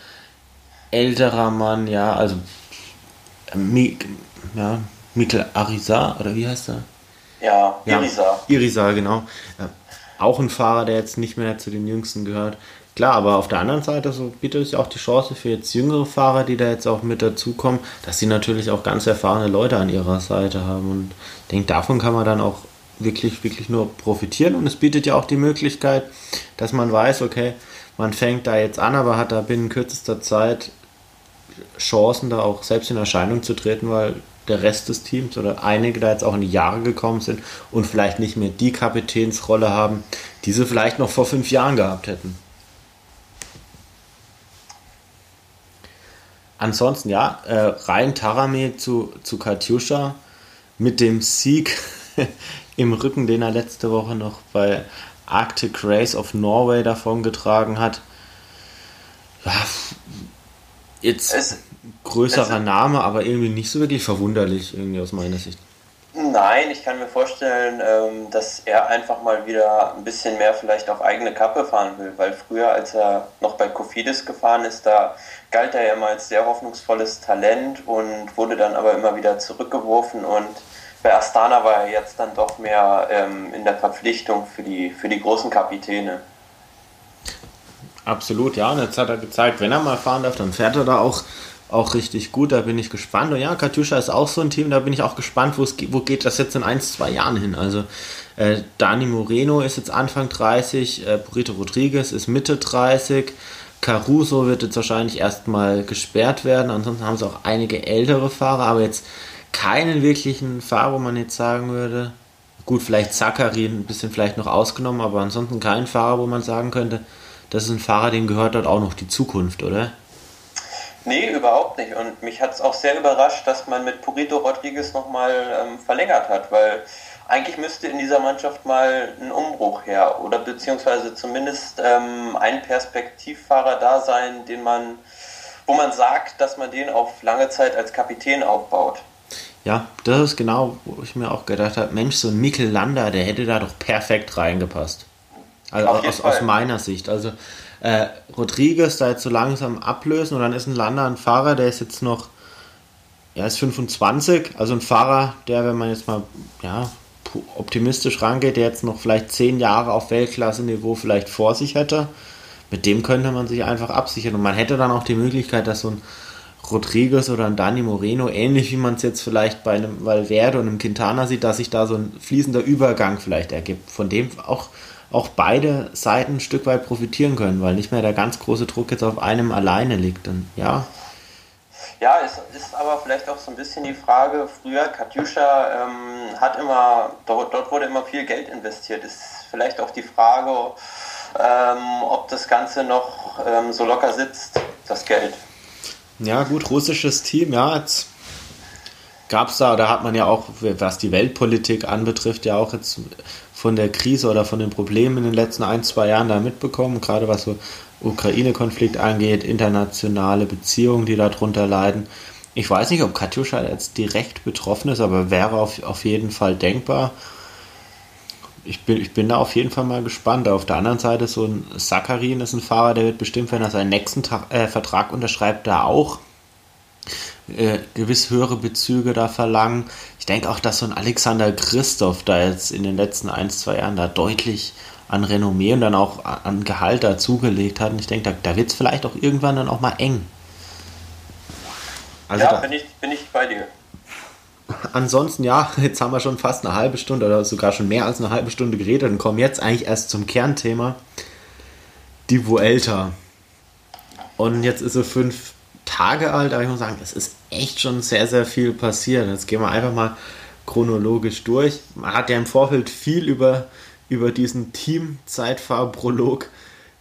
älterer Mann, ja, also ja, Mikkel Arisa, oder wie heißt er? Ja, Irisa. Ja, Irisa, genau. Ja, auch ein Fahrer, der jetzt nicht mehr zu den Jüngsten gehört. Klar, aber auf der anderen Seite so bietet es ja auch die Chance für jetzt jüngere Fahrer, die da jetzt auch mit dazukommen, dass sie natürlich auch ganz erfahrene Leute an ihrer Seite haben. Und ich denke, davon kann man dann auch wirklich, wirklich nur profitieren. Und es bietet ja auch die Möglichkeit, dass man weiß, okay, man fängt da jetzt an, aber hat da binnen kürzester Zeit Chancen, da auch selbst in Erscheinung zu treten, weil der Rest des Teams oder einige da jetzt auch in die Jahre gekommen sind und vielleicht nicht mehr die Kapitänsrolle haben, die sie vielleicht noch vor fünf Jahren gehabt hätten. Ansonsten ja, äh, rein Tarame zu, zu Katjuscha mit dem Sieg im Rücken, den er letzte Woche noch bei Arctic Race of Norway davongetragen hat. Ja, jetzt es, größerer es, Name, aber irgendwie nicht so wirklich verwunderlich, irgendwie aus meiner Sicht. Nein, ich kann mir vorstellen, ähm, dass er einfach mal wieder ein bisschen mehr vielleicht auf eigene Kappe fahren will, weil früher, als er noch bei Kofidis gefahren ist, da galt er ja immer als sehr hoffnungsvolles Talent und wurde dann aber immer wieder zurückgeworfen und bei Astana war er jetzt dann doch mehr ähm, in der Verpflichtung für die, für die großen Kapitäne. Absolut, ja. Und jetzt hat er gezeigt, wenn er mal fahren darf, dann fährt er da auch, auch richtig gut. Da bin ich gespannt. Und ja, Katjuscha ist auch so ein Team, da bin ich auch gespannt, wo geht das jetzt in ein, zwei Jahren hin. Also äh, Dani Moreno ist jetzt Anfang 30, äh, Burrito Rodriguez ist Mitte 30. Caruso wird jetzt wahrscheinlich erstmal gesperrt werden. Ansonsten haben sie auch einige ältere Fahrer, aber jetzt keinen wirklichen Fahrer, wo man jetzt sagen würde, gut, vielleicht Zachary ein bisschen vielleicht noch ausgenommen, aber ansonsten keinen Fahrer, wo man sagen könnte, das ist ein Fahrer, dem gehört dort auch noch die Zukunft, oder? Nee, überhaupt nicht. Und mich hat es auch sehr überrascht, dass man mit Purito Rodriguez nochmal ähm, verlängert hat, weil eigentlich müsste in dieser Mannschaft mal ein Umbruch her oder beziehungsweise zumindest ähm, ein Perspektivfahrer da sein, den man, wo man sagt, dass man den auf lange Zeit als Kapitän aufbaut. Ja, das ist genau, wo ich mir auch gedacht habe, Mensch, so ein Mikkel Lander, der hätte da doch perfekt reingepasst. Also aus, aus, meiner Sicht. Also äh, Rodriguez da jetzt so langsam ablösen und dann ist ein Lander ein Fahrer, der ist jetzt noch, er ist 25, also ein Fahrer, der, wenn man jetzt mal ja, optimistisch rangeht, der jetzt noch vielleicht zehn Jahre auf Weltklasse-Niveau vielleicht vor sich hätte, mit dem könnte man sich einfach absichern. Und man hätte dann auch die Möglichkeit, dass so ein Rodriguez oder ein Dani Moreno, ähnlich wie man es jetzt vielleicht bei einem Valverde und einem Quintana sieht, dass sich da so ein fließender Übergang vielleicht ergibt, von dem auch auch beide Seiten ein Stück weit profitieren können, weil nicht mehr der ganz große Druck jetzt auf einem alleine liegt. Und ja. Ja, es ist aber vielleicht auch so ein bisschen die Frage, früher Katjuscha ähm, hat immer, dort, dort, wurde immer viel Geld investiert. Ist vielleicht auch die Frage, ähm, ob das Ganze noch ähm, so locker sitzt, das Geld. Ja, gut, russisches Team, ja, jetzt gab es da, da hat man ja auch, was die Weltpolitik anbetrifft, ja auch jetzt von der Krise oder von den Problemen in den letzten ein, zwei Jahren da mitbekommen, gerade was so Ukraine-Konflikt angeht, internationale Beziehungen, die darunter leiden. Ich weiß nicht, ob Katjuscha jetzt direkt betroffen ist, aber wäre auf, auf jeden Fall denkbar. Ich bin, ich bin da auf jeden Fall mal gespannt. Auf der anderen Seite, so ein Sakarin ist ein Fahrer, der wird bestimmt, wenn er seinen nächsten Tag, äh, Vertrag unterschreibt, da auch äh, gewiss höhere Bezüge da verlangen. Ich denke auch, dass so ein Alexander Christoph da jetzt in den letzten ein, zwei Jahren da deutlich an Renommee und dann auch an Gehalt dazugelegt hat. Und ich denke, da, da wird es vielleicht auch irgendwann dann auch mal eng. Also ja, da, bin, ich, bin ich bei dir. Ansonsten, ja, jetzt haben wir schon fast eine halbe Stunde oder sogar schon mehr als eine halbe Stunde geredet und kommen jetzt eigentlich erst zum Kernthema. Die Vuelta. Und jetzt ist sie fünf Tage alt, aber ich muss sagen, es ist echt schon sehr, sehr viel passiert. Jetzt gehen wir einfach mal chronologisch durch. Man hat ja im Vorfeld viel über, über diesen Team-Zeitfahrprolog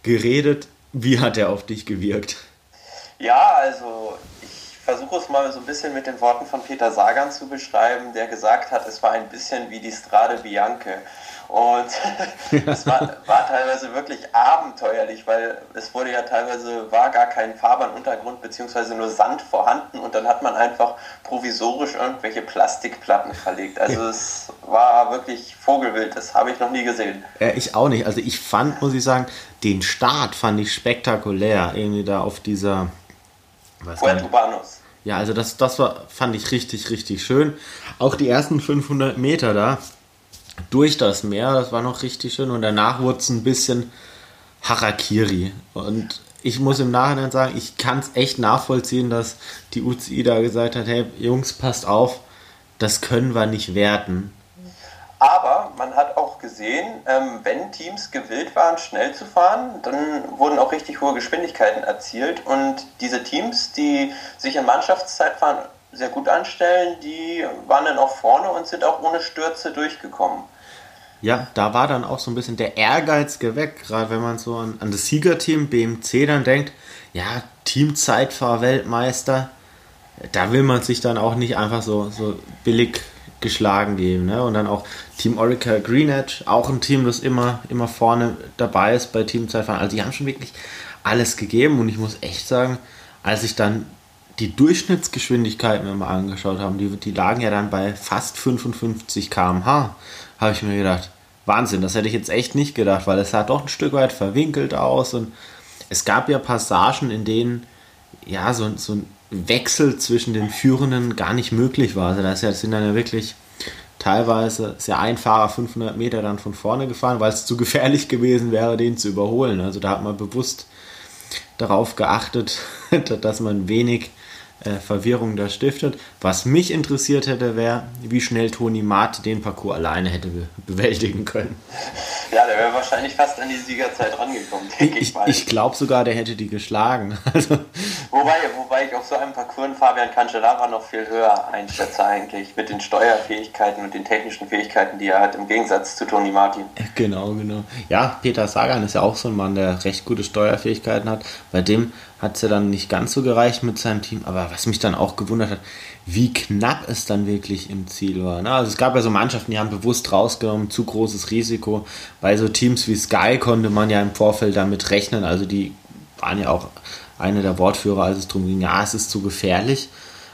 geredet. Wie hat er auf dich gewirkt? Ja, also ich versuche es mal so ein bisschen mit den Worten von Peter Sagan zu beschreiben, der gesagt hat, es war ein bisschen wie die Strade Bianche. Und es war, war, teilweise wirklich abenteuerlich, weil es wurde ja teilweise, war gar kein Fahrbahnuntergrund beziehungsweise nur Sand vorhanden und dann hat man einfach provisorisch irgendwelche Plastikplatten verlegt. Also ja. es war wirklich Vogelwild, das habe ich noch nie gesehen. Ja, ich auch nicht. Also ich fand, muss ich sagen, den Start fand ich spektakulär. Irgendwie da auf dieser... Puerto Banos. Ja, also das, das war, fand ich richtig, richtig schön. Auch die ersten 500 Meter da, durch das Meer, das war noch richtig schön und danach wurde es ein bisschen Harakiri. Und ich muss im Nachhinein sagen, ich kann es echt nachvollziehen, dass die UCI da gesagt hat, hey Jungs, passt auf, das können wir nicht werten. Aber man hat auch gesehen, ähm, wenn Teams gewillt waren, schnell zu fahren, dann wurden auch richtig hohe Geschwindigkeiten erzielt. Und diese Teams, die sich in Mannschaftszeitfahren sehr gut anstellen, die waren dann auch vorne und sind auch ohne Stürze durchgekommen. Ja, da war dann auch so ein bisschen der Ehrgeiz geweckt, gerade wenn man so an, an das Siegerteam BMC dann denkt, ja, Teamzeitfahr-Weltmeister, da will man sich dann auch nicht einfach so, so billig geschlagen geben. Ne? Und dann auch Team Orica Green Edge, auch ein Team, das immer, immer vorne dabei ist bei Teamzeitfahren. Also die haben schon wirklich alles gegeben und ich muss echt sagen, als ich dann die Durchschnittsgeschwindigkeit mir mal angeschaut habe, die, die lagen ja dann bei fast 55 km/h, habe ich mir gedacht, Wahnsinn, das hätte ich jetzt echt nicht gedacht, weil es sah doch ein Stück weit verwinkelt aus und es gab ja Passagen, in denen ja so, so ein Wechsel zwischen den Führenden gar nicht möglich war. Also das sind dann ja wirklich teilweise ist ein Fahrer 500 Meter dann von vorne gefahren, weil es zu gefährlich gewesen wäre, den zu überholen. Also da hat man bewusst darauf geachtet, dass man wenig äh, Verwirrung da stiftet. Was mich interessiert hätte, wäre, wie schnell Toni Mart den Parcours alleine hätte be bewältigen können. Ja, der wäre wahrscheinlich fast an die Siegerzeit rangekommen, denke ich, ich mal. Ich glaube sogar, der hätte die geschlagen. Also wobei, wobei ich auf so einem Parcours Fabian Cancellara noch viel höher einschätze eigentlich, mit den Steuerfähigkeiten und den technischen Fähigkeiten, die er hat, im Gegensatz zu Toni Martin. Genau, genau. Ja, Peter Sagan ist ja auch so ein Mann, der recht gute Steuerfähigkeiten hat. Bei dem hat es ja dann nicht ganz so gereicht mit seinem Team, aber was mich dann auch gewundert hat, wie knapp es dann wirklich im Ziel war. Ne? Also es gab ja so Mannschaften, die haben bewusst rausgenommen, zu großes Risiko. Bei so Teams wie Sky konnte man ja im Vorfeld damit rechnen, also die waren ja auch eine der Wortführer, als es darum ging, ja, es ist zu gefährlich.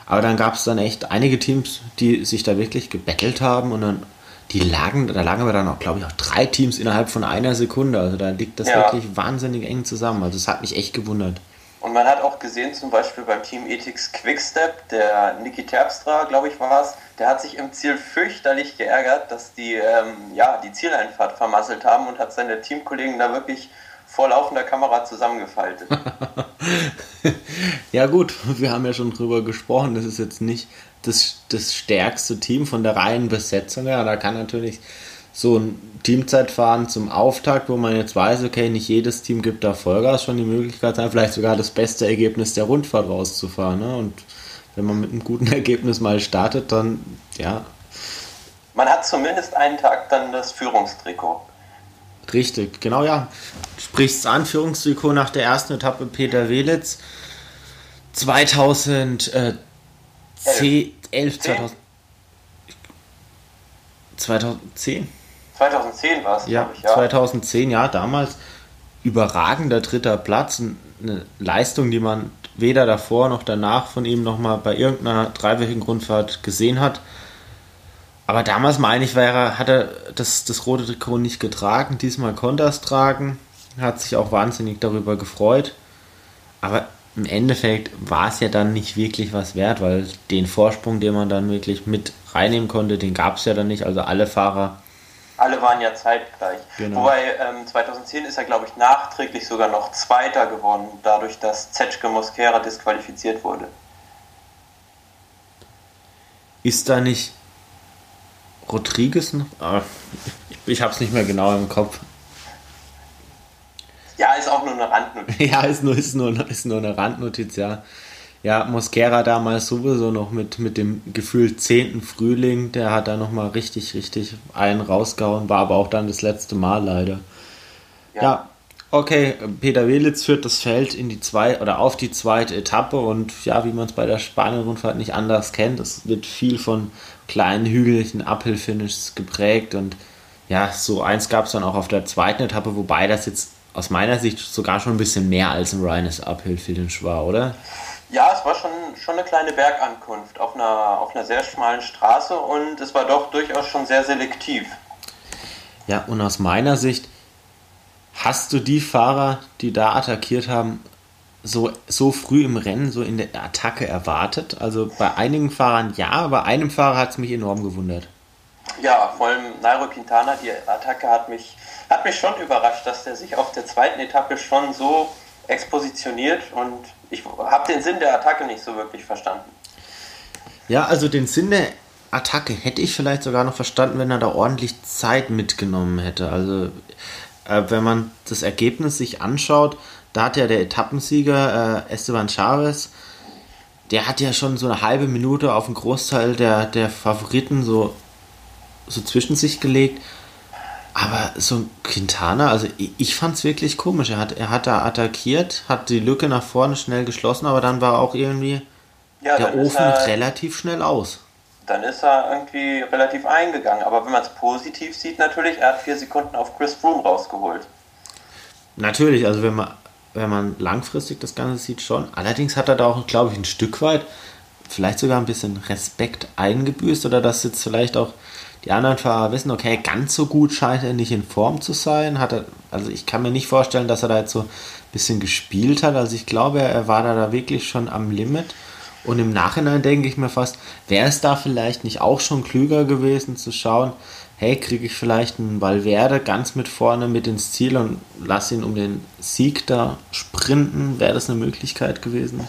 Aber dann gab es dann echt einige Teams, die sich da wirklich gebettelt haben und dann die lagen, da lagen aber dann auch, glaube ich, auch drei Teams innerhalb von einer Sekunde. Also da liegt das ja. wirklich wahnsinnig eng zusammen. Also es hat mich echt gewundert. Und man hat auch gesehen, zum Beispiel beim Team Ethics Quickstep, der Niki Terpstra, glaube ich, war es, der hat sich im Ziel fürchterlich geärgert, dass die ähm, ja, die Zieleinfahrt vermasselt haben und hat seine Teamkollegen da wirklich vor laufender Kamera zusammengefaltet. ja gut, wir haben ja schon drüber gesprochen, das ist jetzt nicht das, das stärkste Team von der reinen Besetzung her. Da kann natürlich so ein Teamzeitfahren zum Auftakt, wo man jetzt weiß, okay, nicht jedes Team gibt da Vollgas, schon die Möglichkeit sein, vielleicht sogar das beste Ergebnis der Rundfahrt rauszufahren. Ne? Und wenn man mit einem guten Ergebnis mal startet, dann ja. Man hat zumindest einen Tag dann das Führungstrikot. Richtig, genau ja. Sprichst an, Führungstrikot nach der ersten Etappe Peter Welitz. 2010, 11, 2000, 2010? 2010 war es, ja, ich, ja. 2010, ja, damals überragender dritter Platz. Eine Leistung, die man weder davor noch danach von ihm nochmal bei irgendeiner dreiwöchigen Grundfahrt gesehen hat. Aber damals, meine ich, wäre, hat er das, das rote Trikot nicht getragen. Diesmal konnte er es tragen. Hat sich auch wahnsinnig darüber gefreut. Aber im Endeffekt war es ja dann nicht wirklich was wert, weil den Vorsprung, den man dann wirklich mit reinnehmen konnte, den gab es ja dann nicht. Also alle Fahrer. Alle waren ja zeitgleich. Genau. Wobei ähm, 2010 ist er, glaube ich, nachträglich sogar noch Zweiter geworden, dadurch, dass Zetschke Mosquera disqualifiziert wurde. Ist da nicht Rodriguez noch? Ah, ich habe es nicht mehr genau im Kopf. Ja, ist auch nur eine Randnotiz. ja, ist nur, ist nur, ist nur eine Randnotiz, ja. Ja, Mosquera damals sowieso noch mit, mit dem gefühlt zehnten Frühling, der hat da nochmal richtig, richtig einen rausgehauen, war aber auch dann das letzte Mal leider. Ja. ja. okay, Peter Welitz führt das Feld in die zwei oder auf die zweite Etappe und ja, wie man es bei der Spanien-Rundfahrt nicht anders kennt, es wird viel von kleinen hügeligen Uphill-Finishes geprägt und ja, so eins gab es dann auch auf der zweiten Etappe, wobei das jetzt aus meiner Sicht sogar schon ein bisschen mehr als ein reines Uphill-Finish war, oder? Ja, es war schon, schon eine kleine Bergankunft auf einer, auf einer sehr schmalen Straße und es war doch durchaus schon sehr selektiv. Ja, und aus meiner Sicht hast du die Fahrer, die da attackiert haben, so, so früh im Rennen, so in der Attacke erwartet? Also bei einigen Fahrern ja, bei einem Fahrer hat es mich enorm gewundert. Ja, vor allem Nairo Quintana, die Attacke hat mich, hat mich schon überrascht, dass der sich auf der zweiten Etappe schon so expositioniert und ich habe den Sinn der Attacke nicht so wirklich verstanden. Ja, also den Sinn der Attacke hätte ich vielleicht sogar noch verstanden, wenn er da ordentlich Zeit mitgenommen hätte. Also äh, wenn man das Ergebnis sich anschaut, da hat ja der Etappensieger äh, Esteban Chavez, der hat ja schon so eine halbe Minute auf einen Großteil der, der Favoriten so, so zwischen sich gelegt. Aber so Quintana, also ich, ich fand es wirklich komisch. Er hat, er hat da attackiert, hat die Lücke nach vorne schnell geschlossen, aber dann war auch irgendwie ja, der Ofen er, relativ schnell aus. Dann ist er irgendwie relativ eingegangen. Aber wenn man es positiv sieht, natürlich, er hat vier Sekunden auf Chris Froome rausgeholt. Natürlich, also wenn man, wenn man langfristig das Ganze sieht, schon. Allerdings hat er da auch, glaube ich, ein Stück weit vielleicht sogar ein bisschen Respekt eingebüßt oder dass jetzt vielleicht auch die anderen Fahrer wissen, okay, ganz so gut scheint er nicht in Form zu sein. Hat er, also ich kann mir nicht vorstellen, dass er da jetzt so ein bisschen gespielt hat. Also ich glaube, er war da, da wirklich schon am Limit. Und im Nachhinein denke ich mir fast, wäre es da vielleicht nicht auch schon klüger gewesen zu schauen, hey, kriege ich vielleicht einen Valverde ganz mit vorne mit ins Ziel und lass ihn um den Sieg da sprinten? Wäre das eine Möglichkeit gewesen?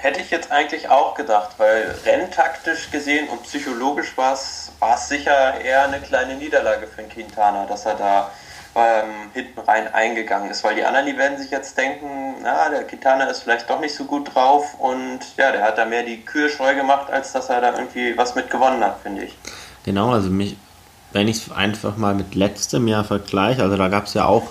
Hätte ich jetzt eigentlich auch gedacht, weil renntaktisch gesehen und psychologisch war es, sicher eher eine kleine Niederlage für den Quintana, dass er da ähm, hinten rein eingegangen ist, weil die anderen, die werden sich jetzt denken, na, der Quintana ist vielleicht doch nicht so gut drauf und ja, der hat da mehr die Kühe scheu gemacht, als dass er da irgendwie was mit gewonnen hat, finde ich. Genau, also mich, wenn ich es einfach mal mit letztem Jahr vergleiche, also da gab es ja auch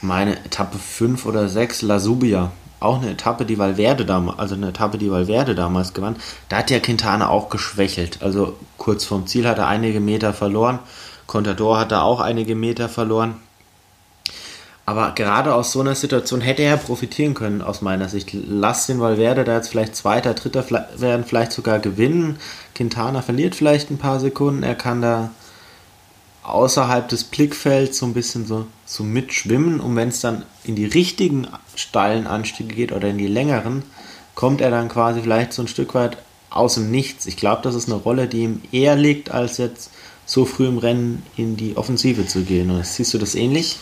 meine Etappe 5 oder 6, La Subia, auch eine Etappe, die Valverde damals, also eine Etappe, die Valverde damals gewann, da hat der Quintana auch geschwächelt. Also kurz vorm Ziel hat er einige Meter verloren. Contador hat da auch einige Meter verloren. Aber gerade aus so einer Situation hätte er profitieren können, aus meiner Sicht. Lass den Valverde da jetzt vielleicht Zweiter, Dritter werden, vielleicht sogar gewinnen. Quintana verliert vielleicht ein paar Sekunden. Er kann da außerhalb des Blickfelds so ein bisschen so, so mitschwimmen und wenn es dann in die richtigen steilen Anstiege geht oder in die längeren, kommt er dann quasi vielleicht so ein Stück weit aus dem Nichts. Ich glaube, das ist eine Rolle, die ihm eher liegt, als jetzt so früh im Rennen in die Offensive zu gehen. Oder siehst du das ähnlich?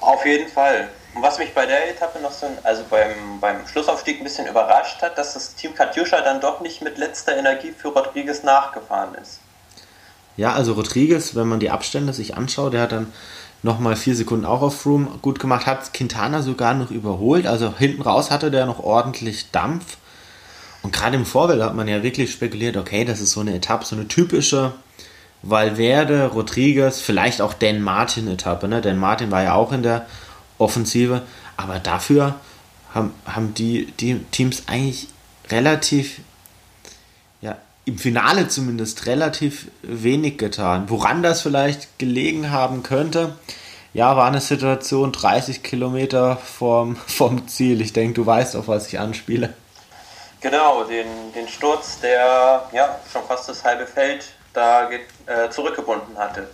Auf jeden Fall. Und was mich bei der Etappe noch so, also beim, beim Schlussaufstieg ein bisschen überrascht hat, dass das Team Katjuscha dann doch nicht mit letzter Energie für Rodriguez nachgefahren ist. Ja, also Rodriguez, wenn man die Abstände sich anschaut, der hat dann nochmal vier Sekunden auch auf Froome gut gemacht, hat Quintana sogar noch überholt. Also hinten raus hatte der noch ordentlich Dampf. Und gerade im Vorfeld hat man ja wirklich spekuliert, okay, das ist so eine Etappe, so eine typische Valverde, Rodriguez, vielleicht auch Dan Martin Etappe. Ne? Dan Martin war ja auch in der Offensive, aber dafür haben, haben die, die Teams eigentlich relativ im Finale zumindest relativ wenig getan. Woran das vielleicht gelegen haben könnte, ja, war eine Situation 30 Kilometer vom, vom Ziel. Ich denke, du weißt, auf was ich anspiele. Genau, den, den Sturz, der ja schon fast das halbe Feld da äh, zurückgebunden hatte.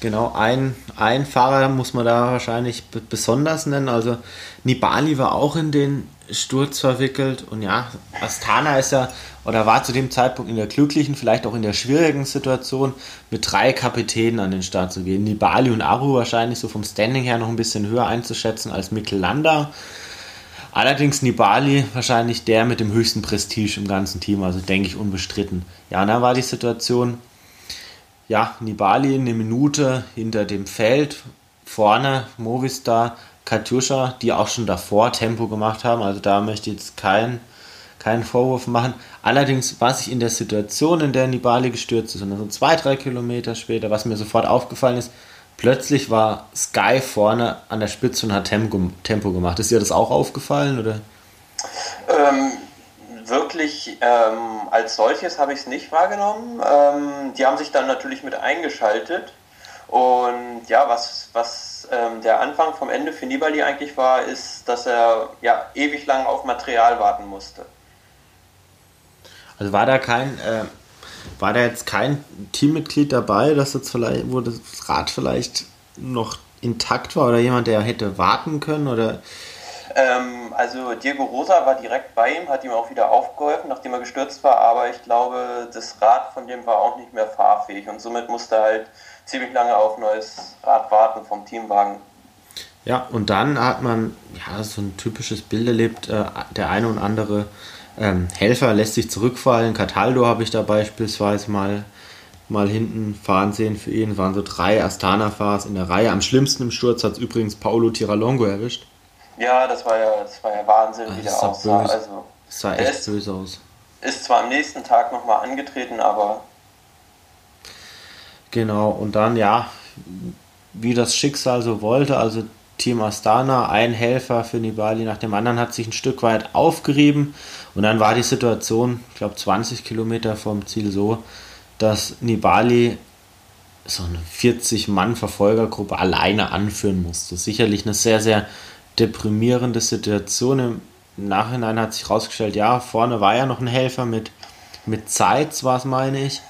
Genau, ein, ein Fahrer muss man da wahrscheinlich besonders nennen. Also Nibali war auch in den Sturz verwickelt und ja, Astana ist ja oder war zu dem Zeitpunkt in der glücklichen, vielleicht auch in der schwierigen Situation, mit drei Kapitänen an den Start zu gehen. Nibali und Aru wahrscheinlich so vom Standing her noch ein bisschen höher einzuschätzen als Mikkel Landa. Allerdings Nibali wahrscheinlich der mit dem höchsten Prestige im ganzen Team, also denke ich unbestritten. Ja, und dann war die Situation, ja, Nibali eine Minute hinter dem Feld, vorne Movistar, Katjuscha, die auch schon davor Tempo gemacht haben, also da möchte ich jetzt kein keinen Vorwurf machen. Allerdings war ich in der Situation, in der Nibali gestürzt ist, und also zwei, drei Kilometer später, was mir sofort aufgefallen ist, plötzlich war Sky vorne an der Spitze und hat Tempo, Tempo gemacht. Ist dir das auch aufgefallen? Oder? Ähm, wirklich ähm, als solches habe ich es nicht wahrgenommen. Ähm, die haben sich dann natürlich mit eingeschaltet. Und ja, was, was ähm, der Anfang vom Ende für Nibali eigentlich war, ist, dass er ja ewig lang auf Material warten musste. Also war da kein, äh, war da jetzt kein Teammitglied dabei, dass jetzt vielleicht, wo das Rad vielleicht noch intakt war oder jemand, der hätte warten können oder ähm, also Diego Rosa war direkt bei ihm, hat ihm auch wieder aufgeholfen, nachdem er gestürzt war, aber ich glaube, das Rad von dem war auch nicht mehr fahrfähig und somit musste halt ziemlich lange auf neues Rad warten vom Teamwagen. Ja, und dann hat man ja so ein typisches Bild erlebt, äh, der eine und andere ähm, Helfer lässt sich zurückfallen. Cataldo habe ich da beispielsweise mal, mal hinten fahren sehen für ihn. Es waren so drei Astana-Fahrs in der Reihe. Am schlimmsten im Sturz hat es übrigens Paolo Tiralongo erwischt. Ja, das war ja, das war ja Wahnsinn, wie der aussah. Böse. Also, das sah echt ist, böse aus. Ist zwar am nächsten Tag nochmal angetreten, aber. Genau, und dann, ja, wie das Schicksal so wollte, also Team Astana, ein Helfer für Nibali nach dem anderen hat sich ein Stück weit aufgerieben und dann war die Situation, ich glaube 20 Kilometer vom Ziel so, dass Nibali so eine 40-Mann-Verfolgergruppe alleine anführen musste. Sicherlich eine sehr, sehr deprimierende Situation. Im Nachhinein hat sich herausgestellt, ja, vorne war ja noch ein Helfer mit, mit Zeit, was meine ich,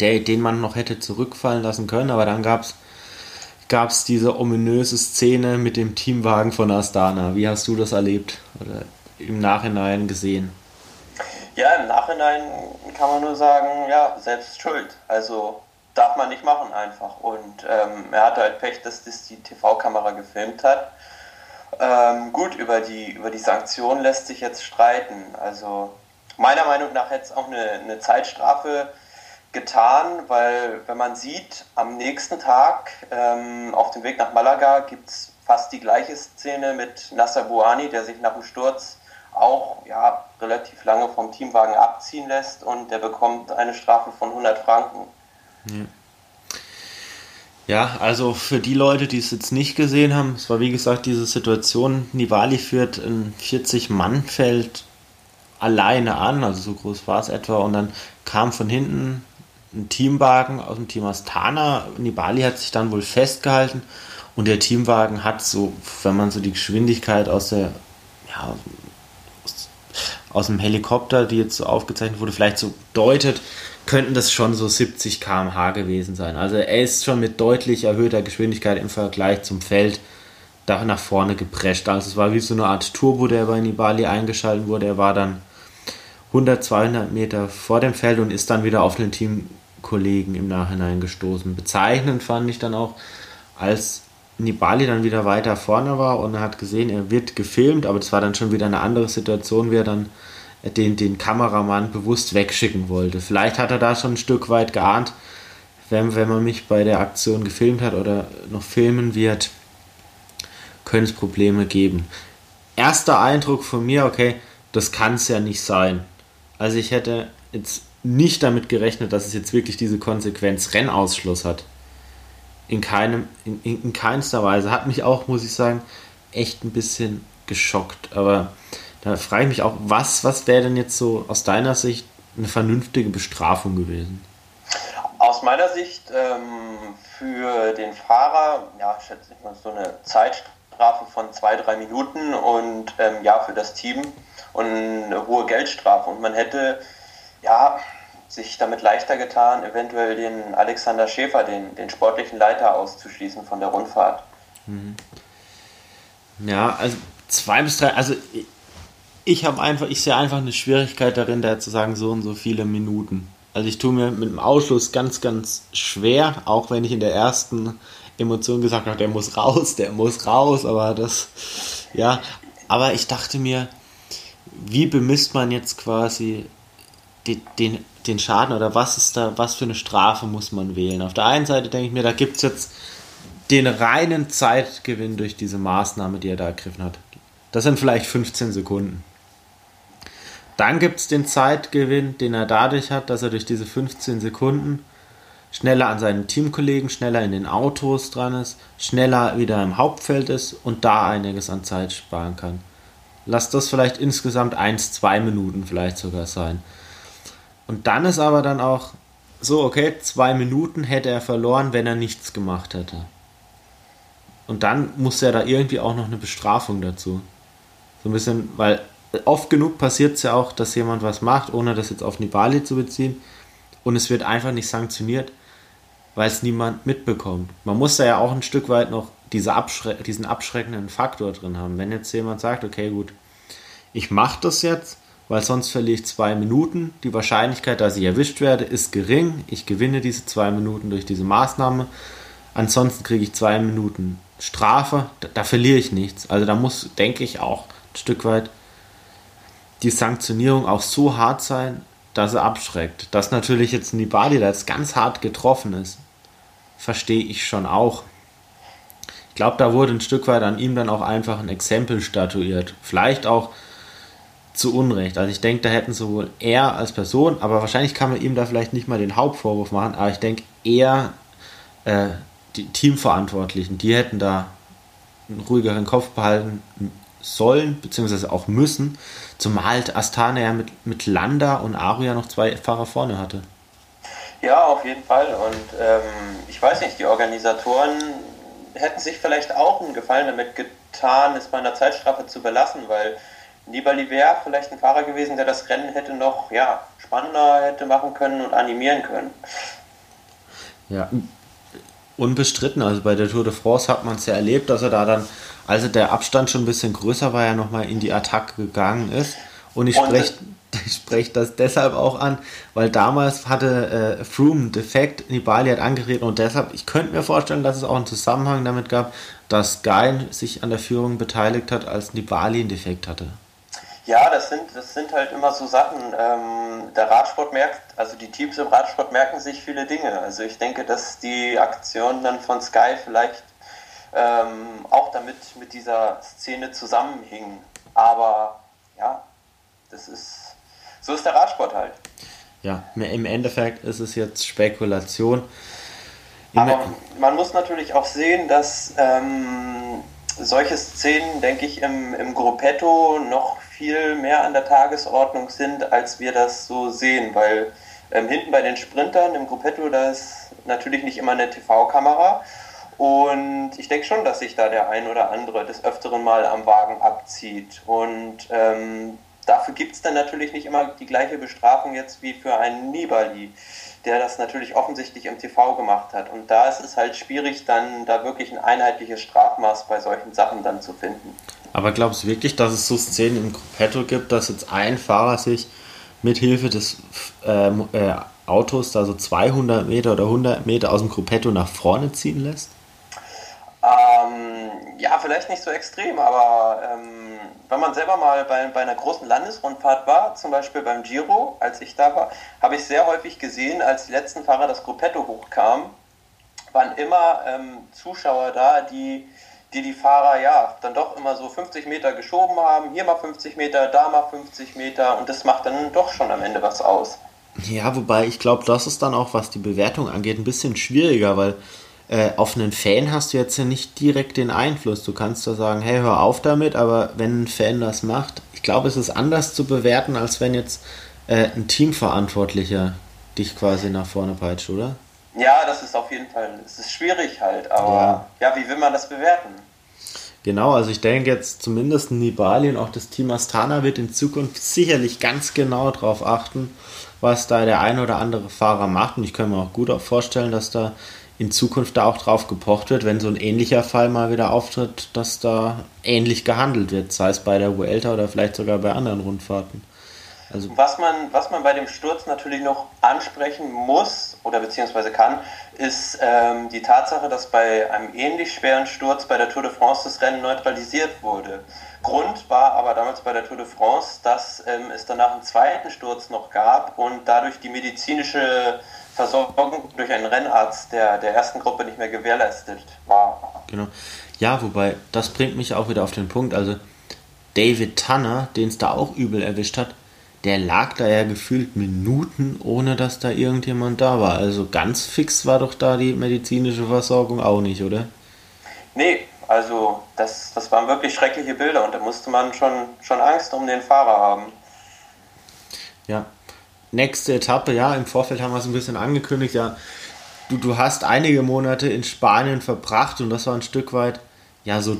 der, den man noch hätte zurückfallen lassen können, aber dann gab es gab es diese ominöse Szene mit dem Teamwagen von Astana. Wie hast du das erlebt oder im Nachhinein gesehen? Ja, im Nachhinein kann man nur sagen, ja, selbst schuld. Also darf man nicht machen einfach. Und ähm, er hatte halt Pech, dass das die TV-Kamera gefilmt hat. Ähm, gut, über die, über die Sanktionen lässt sich jetzt streiten. Also meiner Meinung nach hätte es auch eine, eine Zeitstrafe getan, weil wenn man sieht, am nächsten Tag ähm, auf dem Weg nach Malaga gibt es fast die gleiche Szene mit Nasser Bouani, der sich nach dem Sturz auch ja, relativ lange vom Teamwagen abziehen lässt und der bekommt eine Strafe von 100 Franken. Ja. Ja, also für die Leute, die es jetzt nicht gesehen haben, es war wie gesagt diese Situation, Nivali führt ein 40-Mann-Feld alleine an, also so groß war es etwa, und dann kam von hinten ein Teamwagen aus dem Team Astana. Nibali hat sich dann wohl festgehalten und der Teamwagen hat so, wenn man so die Geschwindigkeit aus der, ja, aus, aus dem Helikopter, die jetzt so aufgezeichnet wurde, vielleicht so deutet, könnten das schon so 70 km/h gewesen sein. Also er ist schon mit deutlich erhöhter Geschwindigkeit im Vergleich zum Feld da nach vorne geprescht. Also es war wie so eine Art Turbo, der bei Nibali eingeschaltet wurde. Er war dann 100, 200 Meter vor dem Feld und ist dann wieder auf den Teamkollegen im Nachhinein gestoßen. Bezeichnend fand ich dann auch, als Nibali dann wieder weiter vorne war und er hat gesehen, er wird gefilmt, aber das war dann schon wieder eine andere Situation, wie er dann den, den Kameramann bewusst wegschicken wollte. Vielleicht hat er da schon ein Stück weit geahnt, wenn, wenn man mich bei der Aktion gefilmt hat oder noch filmen wird, können es Probleme geben. Erster Eindruck von mir, okay, das kann es ja nicht sein. Also ich hätte jetzt nicht damit gerechnet, dass es jetzt wirklich diese Konsequenz Rennausschluss hat. In keinem, in, in, in keinster Weise. Hat mich auch, muss ich sagen, echt ein bisschen geschockt. Aber da frage ich mich auch, was, was wäre denn jetzt so aus deiner Sicht eine vernünftige Bestrafung gewesen? Aus meiner Sicht ähm, für den Fahrer, ja, schätze ich mal, so eine Zeitstrafe von zwei, drei Minuten und ähm, ja, für das Team und eine hohe Geldstrafe. Und man hätte ja sich damit leichter getan, eventuell den Alexander Schäfer, den, den sportlichen Leiter, auszuschließen von der Rundfahrt. Mhm. Ja, also zwei bis drei, also ich habe einfach, ich sehe einfach eine Schwierigkeit darin, da zu sagen, so und so viele Minuten. Also ich tue mir mit dem Ausschluss ganz, ganz schwer, auch wenn ich in der ersten Emotion gesagt habe, der muss raus, der muss raus, aber das, ja, aber ich dachte mir, wie bemisst man jetzt quasi den, den, den Schaden oder was ist da, was für eine Strafe muss man wählen? Auf der einen Seite denke ich mir, da gibt es jetzt den reinen Zeitgewinn durch diese Maßnahme, die er da ergriffen hat. Das sind vielleicht 15 Sekunden. Dann gibt es den Zeitgewinn, den er dadurch hat, dass er durch diese 15 Sekunden schneller an seinen Teamkollegen, schneller in den Autos dran ist, schneller wieder im Hauptfeld ist und da einiges an Zeit sparen kann. Lass das vielleicht insgesamt 1, 2 Minuten vielleicht sogar sein. Und dann ist aber dann auch so, okay, zwei Minuten hätte er verloren, wenn er nichts gemacht hätte. Und dann muss er da irgendwie auch noch eine Bestrafung dazu. So ein bisschen, weil oft genug passiert es ja auch, dass jemand was macht, ohne das jetzt auf Nibali zu beziehen. Und es wird einfach nicht sanktioniert, weil es niemand mitbekommt. Man muss da ja auch ein Stück weit noch diese Abschre diesen abschreckenden Faktor drin haben. Wenn jetzt jemand sagt, okay, gut, ich mache das jetzt, weil sonst verliere ich zwei Minuten. Die Wahrscheinlichkeit, dass ich erwischt werde, ist gering. Ich gewinne diese zwei Minuten durch diese Maßnahme. Ansonsten kriege ich zwei Minuten Strafe. Da, da verliere ich nichts. Also da muss, denke ich, auch ein Stück weit die Sanktionierung auch so hart sein, dass er abschreckt. Dass natürlich jetzt Nibali da jetzt ganz hart getroffen ist, verstehe ich schon auch. Ich glaube, da wurde ein Stück weit an ihm dann auch einfach ein Exempel statuiert. Vielleicht auch zu Unrecht. Also ich denke, da hätten sowohl er als Person, aber wahrscheinlich kann man ihm da vielleicht nicht mal den Hauptvorwurf machen, aber ich denke eher äh, die Teamverantwortlichen, die hätten da einen ruhigeren Kopf behalten sollen, beziehungsweise auch müssen, zumal Astana ja mit, mit Landa und Aru noch zwei Fahrer vorne hatte. Ja, auf jeden Fall. Und ähm, ich weiß nicht, die Organisatoren hätten sich vielleicht auch einen Gefallen damit getan, es bei einer Zeitstrafe zu belassen, weil Nibali wäre vielleicht ein Fahrer gewesen, der das Rennen hätte noch ja, spannender hätte machen können und animieren können. Ja, unbestritten. Also bei der Tour de France hat man es ja erlebt, dass er da dann, also der Abstand schon ein bisschen größer war, ja nochmal in die Attacke gegangen ist. Und ich spreche ich das deshalb auch an, weil damals hatte äh, Froome Defekt, Nibali hat angeredet und deshalb, ich könnte mir vorstellen, dass es auch einen Zusammenhang damit gab, dass Guy sich an der Führung beteiligt hat, als Nibali einen Defekt hatte. Ja, das sind, das sind halt immer so Sachen. Ähm, der Radsport merkt, also die Teams im Radsport merken sich viele Dinge. Also ich denke, dass die Aktion dann von Sky vielleicht ähm, auch damit mit dieser Szene zusammenhing. Aber ja, das ist, so ist der Radsport halt. Ja, im Endeffekt ist es jetzt Spekulation. Aber man muss natürlich auch sehen, dass ähm, solche Szenen, denke ich, im, im Gruppetto noch viel mehr an der Tagesordnung sind, als wir das so sehen, weil ähm, hinten bei den Sprintern im Gruppetto, da ist natürlich nicht immer eine TV-Kamera und ich denke schon, dass sich da der ein oder andere des Öfteren mal am Wagen abzieht und ähm, dafür gibt es dann natürlich nicht immer die gleiche Bestrafung jetzt wie für einen Nibali der das natürlich offensichtlich im TV gemacht hat. Und da ist es halt schwierig, dann da wirklich ein einheitliches Strafmaß bei solchen Sachen dann zu finden. Aber glaubst du wirklich, dass es so Szenen im Gruppetto gibt, dass jetzt ein Fahrer sich mit Hilfe des äh, äh, Autos da so 200 Meter oder 100 Meter aus dem Gruppetto nach vorne ziehen lässt? Ähm, ja, vielleicht nicht so extrem, aber ähm, wenn man selber mal bei, bei einer großen Landesrundfahrt war, zum Beispiel beim Giro, als ich da war, habe ich sehr häufig gesehen, als die letzten Fahrer das Gruppetto hochkamen, waren immer ähm, Zuschauer da, die die die Fahrer ja dann doch immer so 50 Meter geschoben haben, hier mal 50 Meter, da mal 50 Meter und das macht dann doch schon am Ende was aus. Ja, wobei ich glaube, das ist dann auch, was die Bewertung angeht, ein bisschen schwieriger, weil äh, auf einen Fan hast du jetzt ja nicht direkt den Einfluss. Du kannst da sagen, hey, hör auf damit, aber wenn ein Fan das macht, ich glaube, es ist anders zu bewerten, als wenn jetzt äh, ein Teamverantwortlicher dich quasi nach vorne peitscht, oder? Ja, das ist auf jeden Fall, es ist schwierig halt, aber ja. ja, wie will man das bewerten? Genau, also ich denke jetzt zumindest Nibali und auch das Team Astana wird in Zukunft sicherlich ganz genau darauf achten, was da der ein oder andere Fahrer macht. Und ich kann mir auch gut auch vorstellen, dass da in Zukunft da auch drauf gepocht wird, wenn so ein ähnlicher Fall mal wieder auftritt, dass da ähnlich gehandelt wird, sei es bei der Vuelta oder vielleicht sogar bei anderen Rundfahrten. Also was, man, was man bei dem Sturz natürlich noch ansprechen muss oder beziehungsweise kann, ist ähm, die Tatsache, dass bei einem ähnlich schweren Sturz bei der Tour de France das Rennen neutralisiert wurde. Grund war aber damals bei der Tour de France, dass ähm, es danach einen zweiten Sturz noch gab und dadurch die medizinische Versorgung durch einen Rennarzt der, der ersten Gruppe nicht mehr gewährleistet war. Genau. Ja, wobei, das bringt mich auch wieder auf den Punkt, also David Tanner, den es da auch übel erwischt hat, der lag da ja gefühlt Minuten, ohne dass da irgendjemand da war. Also ganz fix war doch da die medizinische Versorgung auch nicht, oder? Nee, also das, das waren wirklich schreckliche Bilder und da musste man schon, schon Angst um den Fahrer haben. Ja. Nächste Etappe, ja, im Vorfeld haben wir es ein bisschen angekündigt, ja. Du, du hast einige Monate in Spanien verbracht und das war ein Stück weit, ja, so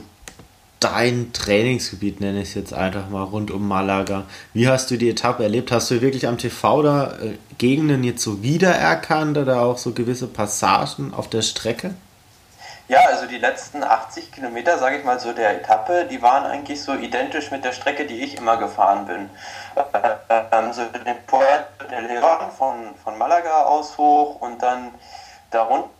dein Trainingsgebiet, nenne ich es jetzt einfach mal, rund um Malaga. Wie hast du die Etappe erlebt? Hast du wirklich am TV da äh, Gegenden jetzt so wiedererkannt oder auch so gewisse Passagen auf der Strecke? Ja, also die letzten 80 Kilometer, sage ich mal so, der Etappe, die waren eigentlich so identisch mit der Strecke, die ich immer gefahren bin. Ähm, so den Puerto de León von, von Malaga aus hoch und dann darunter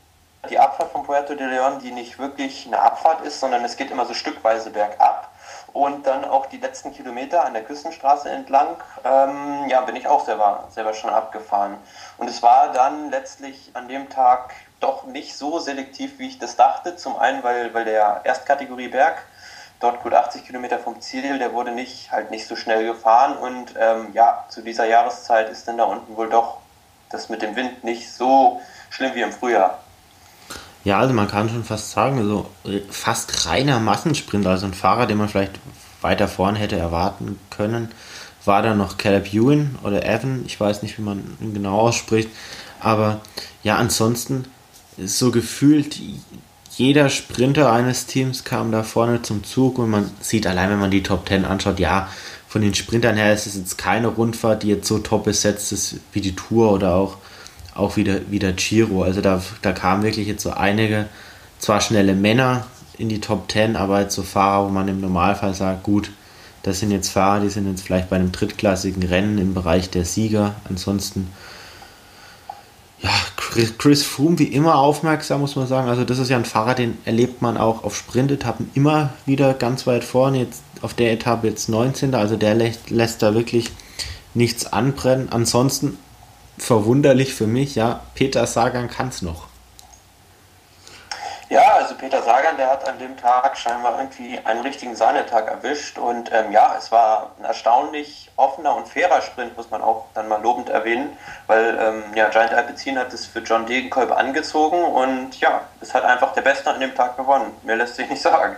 die Abfahrt von Puerto de León, die nicht wirklich eine Abfahrt ist, sondern es geht immer so stückweise bergab. Und dann auch die letzten Kilometer an der Küstenstraße entlang, ähm, ja, bin ich auch selber, selber schon abgefahren. Und es war dann letztlich an dem Tag doch nicht so selektiv, wie ich das dachte. Zum einen, weil, weil der Erstkategorie Berg, dort gut 80 Kilometer vom Ziel, der wurde nicht, halt nicht so schnell gefahren. Und ähm, ja, zu dieser Jahreszeit ist dann da unten wohl doch das mit dem Wind nicht so schlimm wie im Frühjahr. Ja, also man kann schon fast sagen, so also fast reiner Massensprint, also ein Fahrer, den man vielleicht weiter vorne hätte erwarten können, war da noch Caleb Ewan oder Evan, ich weiß nicht, wie man ihn genau ausspricht, aber ja, ansonsten ist so gefühlt jeder Sprinter eines Teams kam da vorne zum Zug und man sieht allein, wenn man die Top 10 anschaut, ja, von den Sprintern her ist es jetzt keine Rundfahrt, die jetzt so top besetzt ist wie die Tour oder auch auch wieder, wieder Giro. Also da, da kamen wirklich jetzt so einige, zwar schnelle Männer in die Top 10, aber jetzt so Fahrer, wo man im Normalfall sagt, gut, das sind jetzt Fahrer, die sind jetzt vielleicht bei einem drittklassigen Rennen im Bereich der Sieger. Ansonsten, ja, Chris Froome wie immer aufmerksam, muss man sagen. Also das ist ja ein Fahrer, den erlebt man auch auf Sprintetappen immer wieder ganz weit vorne. Jetzt auf der Etappe jetzt 19. Also der lässt, lässt da wirklich nichts anbrennen. Ansonsten verwunderlich für mich, ja, Peter Sagan kann es noch. Ja, also Peter Sagan, der hat an dem Tag scheinbar irgendwie einen richtigen Sahnetag erwischt und ähm, ja, es war ein erstaunlich offener und fairer Sprint, muss man auch dann mal lobend erwähnen, weil ähm, ja, Giant Alpecin hat es für John Degenkolb angezogen und ja, es hat einfach der Beste an dem Tag gewonnen. Mehr lässt sich nicht sagen.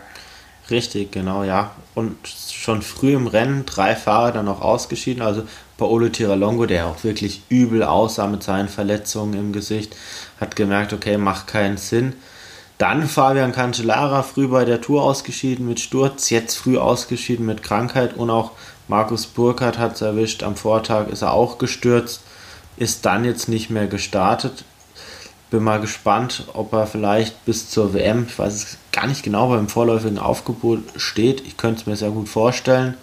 Richtig, genau, ja. Und schon früh im Rennen drei Fahrer dann noch ausgeschieden. Also Paolo Tiralongo, der auch wirklich übel aussah mit seinen Verletzungen im Gesicht, hat gemerkt, okay, macht keinen Sinn. Dann Fabian Cancellara früh bei der Tour ausgeschieden mit Sturz, jetzt früh ausgeschieden mit Krankheit und auch Markus Burkhardt hat es erwischt. Am Vortag ist er auch gestürzt, ist dann jetzt nicht mehr gestartet. Bin mal gespannt, ob er vielleicht bis zur WM, ich weiß es gar nicht genau, beim vorläufigen Aufgebot steht. Ich könnte es mir sehr gut vorstellen.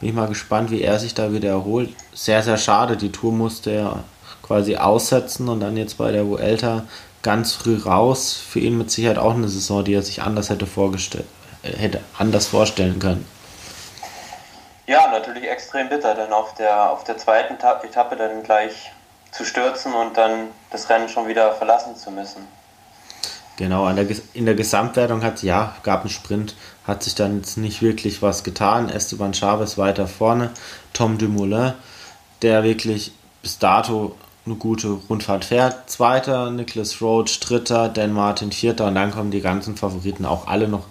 Bin ich mal gespannt, wie er sich da wieder erholt. Sehr, sehr schade. Die Tour musste er quasi aussetzen und dann jetzt bei der Vuelta ganz früh raus. Für ihn mit Sicherheit auch eine Saison, die er sich anders hätte vorgestellt, äh, hätte anders vorstellen können. Ja, natürlich extrem bitter, dann auf der, auf der zweiten Etappe dann gleich zu stürzen und dann das Rennen schon wieder verlassen zu müssen. Genau, in der Gesamtwertung hat ja, gab einen Sprint, hat sich dann jetzt nicht wirklich was getan. Esteban Chavez weiter vorne, Tom Dumoulin, der wirklich bis dato eine gute Rundfahrt fährt. Zweiter, Nicholas Roach, dritter, Dan Martin, vierter und dann kommen die ganzen Favoriten auch alle noch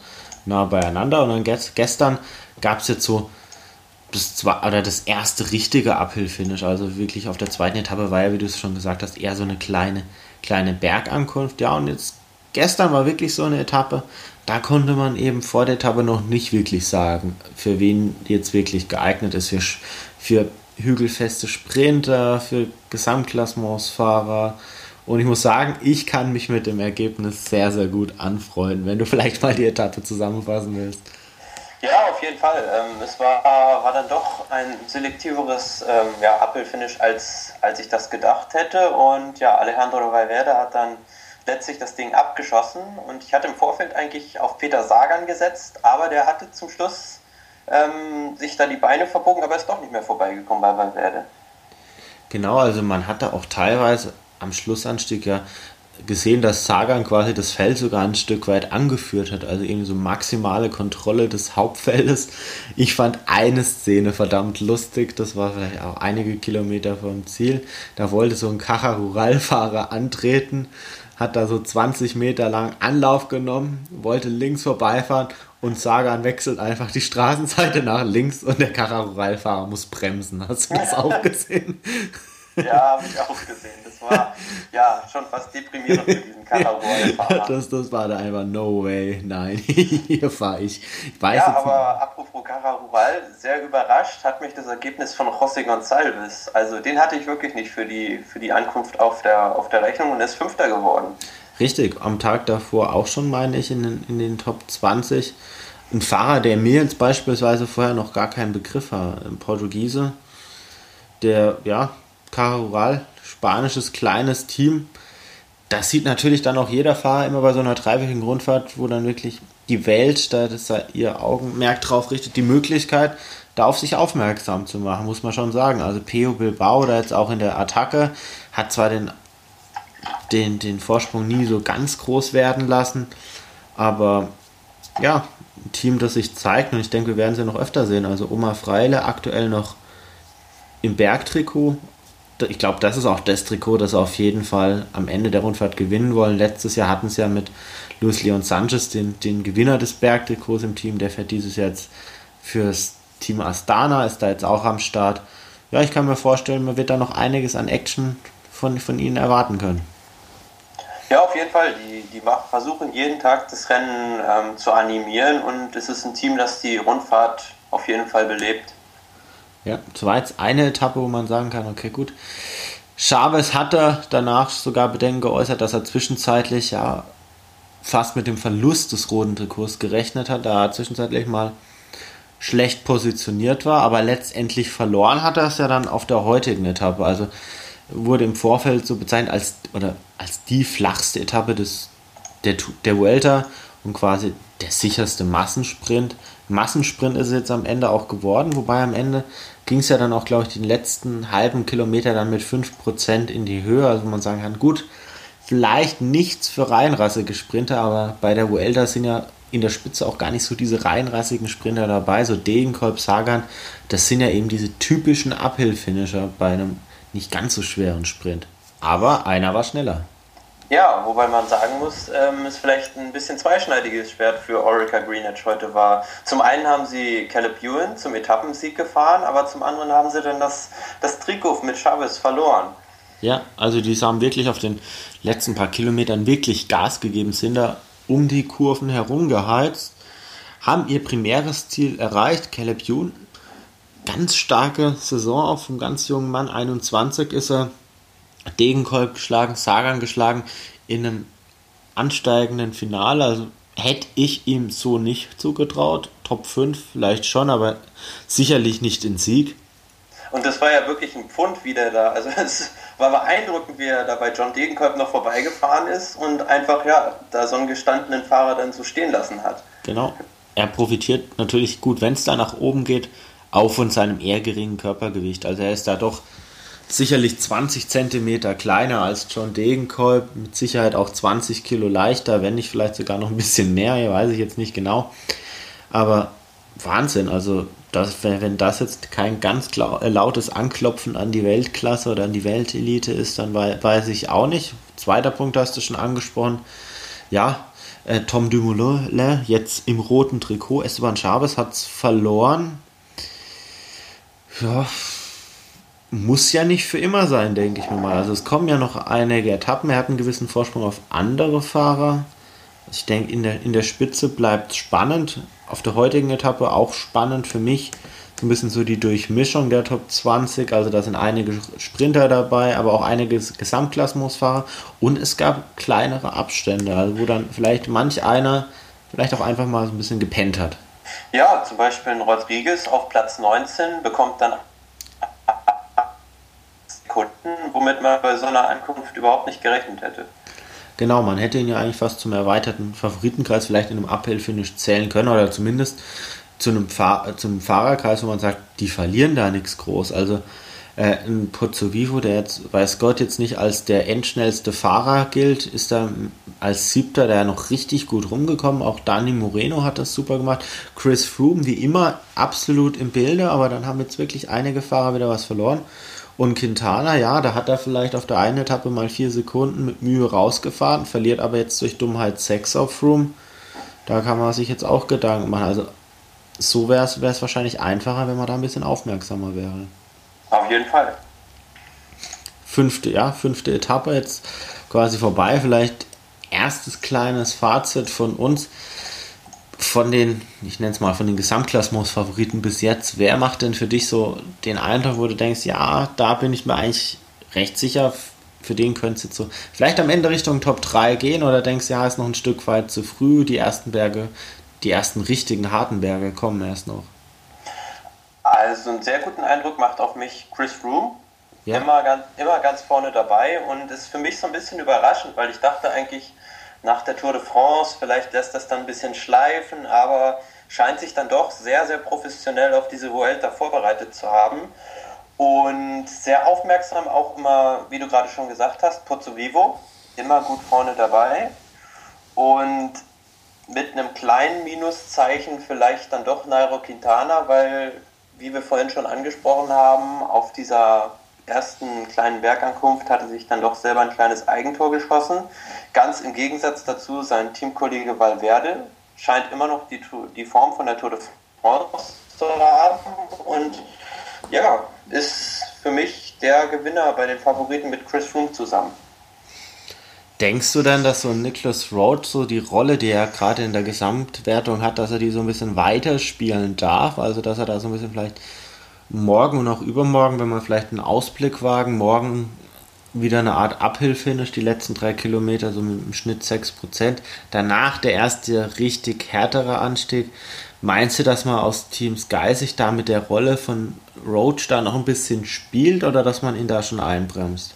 nah beieinander. Und dann gestern gab es jetzt so das, oder das erste richtige Uphill-Finish. Also wirklich auf der zweiten Etappe war ja, wie du es schon gesagt hast, eher so eine kleine, kleine Bergankunft. Ja, und jetzt gestern war wirklich so eine Etappe, da konnte man eben vor der Etappe noch nicht wirklich sagen, für wen jetzt wirklich geeignet ist. Für, für hügelfeste Sprinter, für Gesamtklassementsfahrer. Und ich muss sagen, ich kann mich mit dem Ergebnis sehr, sehr gut anfreunden, wenn du vielleicht mal die Etappe zusammenfassen willst. Ja, auf jeden Fall. Ähm, es war, war dann doch ein selektiveres ähm, ja, Apple-Finish, als, als ich das gedacht hätte. Und ja, Alejandro Valverde hat dann letztlich das Ding abgeschossen und ich hatte im Vorfeld eigentlich auf Peter Sagan gesetzt, aber der hatte zum Schluss ähm, sich da die Beine verbogen, aber ist doch nicht mehr vorbeigekommen bei Valverde. Genau, also man hatte auch teilweise am Schlussanstieg ja gesehen, dass Sagan quasi das Feld sogar ein Stück weit angeführt hat, also irgendwie so maximale Kontrolle des Hauptfeldes. Ich fand eine Szene verdammt lustig, das war vielleicht auch einige Kilometer vom Ziel. Da wollte so ein Kacha-Rural-Fahrer antreten, hat da so 20 Meter lang Anlauf genommen, wollte links vorbeifahren und Sagan wechselt einfach die Straßenseite nach links und der Kacha-Rural-Fahrer muss bremsen. Hast du das auch gesehen? Ja, habe ich auch gesehen. Das war ja schon fast deprimierend für diesen Katarroy-Fahrer. Das, das war da einfach no way. Nein, hier fahre ich. ich weiß ja, aber apropos Cararural, sehr überrascht hat mich das Ergebnis von José Gonçalves. Also den hatte ich wirklich nicht für die, für die Ankunft auf der, auf der Rechnung und ist Fünfter geworden. Richtig, am Tag davor auch schon, meine ich, in den, in den Top 20. Ein Fahrer, der mir jetzt beispielsweise vorher noch gar keinen Begriff war, ein Portugiese, der ja Carural, spanisches kleines Team. Das sieht natürlich dann auch jeder Fahrer immer bei so einer dreiwöchigen Rundfahrt, wo dann wirklich die Welt, da das da ihr Augenmerk drauf richtet, die Möglichkeit, da auf sich aufmerksam zu machen, muss man schon sagen. Also Peo Bilbao, da jetzt auch in der Attacke, hat zwar den, den, den Vorsprung nie so ganz groß werden lassen, aber ja, ein Team, das sich zeigt und ich denke, wir werden sie noch öfter sehen. Also Oma Freile aktuell noch im Bergtrikot, ich glaube, das ist auch das Trikot, das auf jeden Fall am Ende der Rundfahrt gewinnen wollen. Letztes Jahr hatten sie ja mit Luis Leon Sanchez den, den Gewinner des Bergtrikots im Team. Der fährt dieses Jahr jetzt fürs Team Astana, ist da jetzt auch am Start. Ja, ich kann mir vorstellen, man wird da noch einiges an Action von, von ihnen erwarten können. Ja, auf jeden Fall. Die, die versuchen jeden Tag das Rennen ähm, zu animieren und es ist ein Team, das die Rundfahrt auf jeden Fall belebt. Ja, das war jetzt eine Etappe, wo man sagen kann, okay, gut. Chavez hatte danach sogar Bedenken geäußert, dass er zwischenzeitlich ja fast mit dem Verlust des roten Trikots gerechnet hat, da er zwischenzeitlich mal schlecht positioniert war, aber letztendlich verloren hat er es ja dann auf der heutigen Etappe. Also wurde im Vorfeld so bezeichnet als, oder als die flachste Etappe des, der, der Vuelta und quasi der sicherste Massensprint. Massensprint ist es jetzt am Ende auch geworden, wobei am Ende ging es ja dann auch, glaube ich, den letzten halben Kilometer dann mit 5% in die Höhe. Also man sagen kann, gut, vielleicht nichts für reinrassige Sprinter, aber bei der Vuelta sind ja in der Spitze auch gar nicht so diese reinrassigen Sprinter dabei, so Degenkolb, Sagan, das sind ja eben diese typischen Uphill-Finisher bei einem nicht ganz so schweren Sprint. Aber einer war schneller. Ja, wobei man sagen muss, ähm, ist vielleicht ein bisschen zweischneidiges Schwert für Orica Greenwich heute war. Zum einen haben sie Caleb Ewan zum Etappensieg gefahren, aber zum anderen haben sie dann das, das Trikot mit Chavez verloren. Ja, also die haben wirklich auf den letzten paar Kilometern wirklich Gas gegeben, sind da um die Kurven herumgeheizt, haben ihr primäres Ziel erreicht. Caleb Ewan, ganz starke Saison auch vom ganz jungen Mann, 21 ist er Degenkolb geschlagen, Sagan geschlagen in einem ansteigenden Finale. Also hätte ich ihm so nicht zugetraut. Top 5 vielleicht schon, aber sicherlich nicht in Sieg. Und das war ja wirklich ein Pfund, wie der da, also es war beeindruckend, wie er da bei John Degenkolb noch vorbeigefahren ist und einfach, ja, da so einen gestandenen Fahrer dann so stehen lassen hat. Genau. Er profitiert natürlich gut, wenn es da nach oben geht, auch von seinem eher geringen Körpergewicht. Also er ist da doch sicherlich 20 Zentimeter kleiner als John Degenkolb, mit Sicherheit auch 20 Kilo leichter, wenn nicht vielleicht sogar noch ein bisschen mehr, weiß ich jetzt nicht genau. Aber Wahnsinn, also das, wenn, das jetzt kein ganz äh, lautes Anklopfen an die Weltklasse oder an die Weltelite ist, dann weiß ich auch nicht. Zweiter Punkt hast du schon angesprochen. Ja, äh, Tom Dumoulin jetzt im roten Trikot. Esteban Chavez hat es verloren. Ja, muss ja nicht für immer sein, denke ich mir mal. Also es kommen ja noch einige Etappen. Er hat einen gewissen Vorsprung auf andere Fahrer. Also ich denke, in der, in der Spitze bleibt es spannend. Auf der heutigen Etappe auch spannend für mich. So ein bisschen so die Durchmischung der Top 20. Also da sind einige Sprinter dabei, aber auch einige Gesamtklassementsfahrer. Und es gab kleinere Abstände, also wo dann vielleicht manch einer vielleicht auch einfach mal so ein bisschen gepennt hat. Ja, zum Beispiel ein Rodriguez auf Platz 19 bekommt dann Kunden, womit man bei so einer Ankunft überhaupt nicht gerechnet hätte. Genau, man hätte ihn ja eigentlich fast zum erweiterten Favoritenkreis vielleicht in einem Uphill-Finish zählen können oder zumindest zu einem, Fahr zu einem Fahrerkreis, wo man sagt, die verlieren da nichts groß. Also Äh, ein Pozzovivo, der jetzt, weiß Gott, jetzt nicht als der endschnellste Fahrer gilt, ist da als Siebter der noch richtig gut rumgekommen. Auch Dani Moreno hat das super gemacht. Chris Froome, wie immer, absolut im Bilde, aber dann haben jetzt wirklich einige Fahrer wieder was verloren. Und Quintana, ja, da hat er vielleicht auf der einen Etappe mal vier Sekunden mit Mühe rausgefahren, verliert aber jetzt durch Dummheit sechs auf Froome. Da kann man sich jetzt auch Gedanken machen. Also so wäre es wahrscheinlich einfacher, wenn man da ein bisschen aufmerksamer wäre. Auf jeden Fall. Fünfte, ja, fünfte Etappe jetzt quasi vorbei. Vielleicht erstes kleines Fazit von uns. Von den, ich nenne es mal, von den Gesamtklassements-Favoriten bis jetzt, wer macht denn für dich so den Eindruck, wo du denkst, ja, da bin ich mir eigentlich recht sicher, für den könnte es jetzt so vielleicht am Ende Richtung Top 3 gehen oder denkst, ja, ist noch ein Stück weit zu früh, die ersten Berge, die ersten richtigen harten Berge kommen erst noch. Also einen sehr guten Eindruck macht auf mich Chris Froome. Ja. Immer, ganz, immer ganz vorne dabei und ist für mich so ein bisschen überraschend, weil ich dachte eigentlich nach der Tour de France, vielleicht lässt das dann ein bisschen schleifen, aber scheint sich dann doch sehr, sehr professionell auf diese Vuelta vorbereitet zu haben. Und sehr aufmerksam auch immer, wie du gerade schon gesagt hast, Pozzo Vivo, immer gut vorne dabei. Und mit einem kleinen Minuszeichen vielleicht dann doch Nairo Quintana, weil wie wir vorhin schon angesprochen haben, auf dieser ersten kleinen Bergankunft hatte sich dann doch selber ein kleines Eigentor geschossen. Ganz im Gegensatz dazu sein Teamkollege Valverde scheint immer noch die, die Form von der Tour de France zu haben und ja, ist für mich der Gewinner bei den Favoriten mit Chris Froome zusammen. Denkst du denn, dass so ein Nicholas Road so die Rolle, die er gerade in der Gesamtwertung hat, dass er die so ein bisschen weiterspielen darf? Also, dass er da so ein bisschen vielleicht morgen und auch übermorgen, wenn man vielleicht einen Ausblick wagen, morgen wieder eine Art Uphill-Finish, die letzten drei Kilometer so mit im Schnitt 6%. Danach der erste richtig härtere Anstieg. Meinst du, dass man aus Team Sky sich da mit der Rolle von Roach da noch ein bisschen spielt oder dass man ihn da schon einbremst?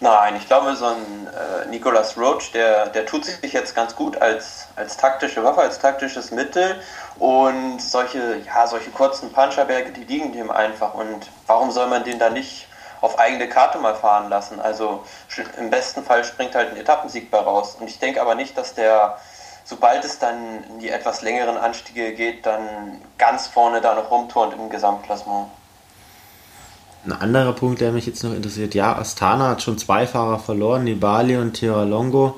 Nein, ich glaube, so ein äh, Nicolas Roach, der, der tut sich jetzt ganz gut als, als taktische Waffe, als taktisches Mittel. Und solche, ja, solche kurzen Puncherberge, die liegen dem einfach. Und warum soll man den da nicht auf eigene Karte mal fahren lassen? Also im besten Fall springt halt ein Etappensieg bei raus. Und ich denke aber nicht, dass der, sobald es dann in die etwas längeren Anstiege geht, dann ganz vorne da noch rumturnt im Gesamtklassement. Ein anderer Punkt, der mich jetzt noch interessiert, ja, Astana hat schon zwei Fahrer verloren, Nibali und Tiralongo.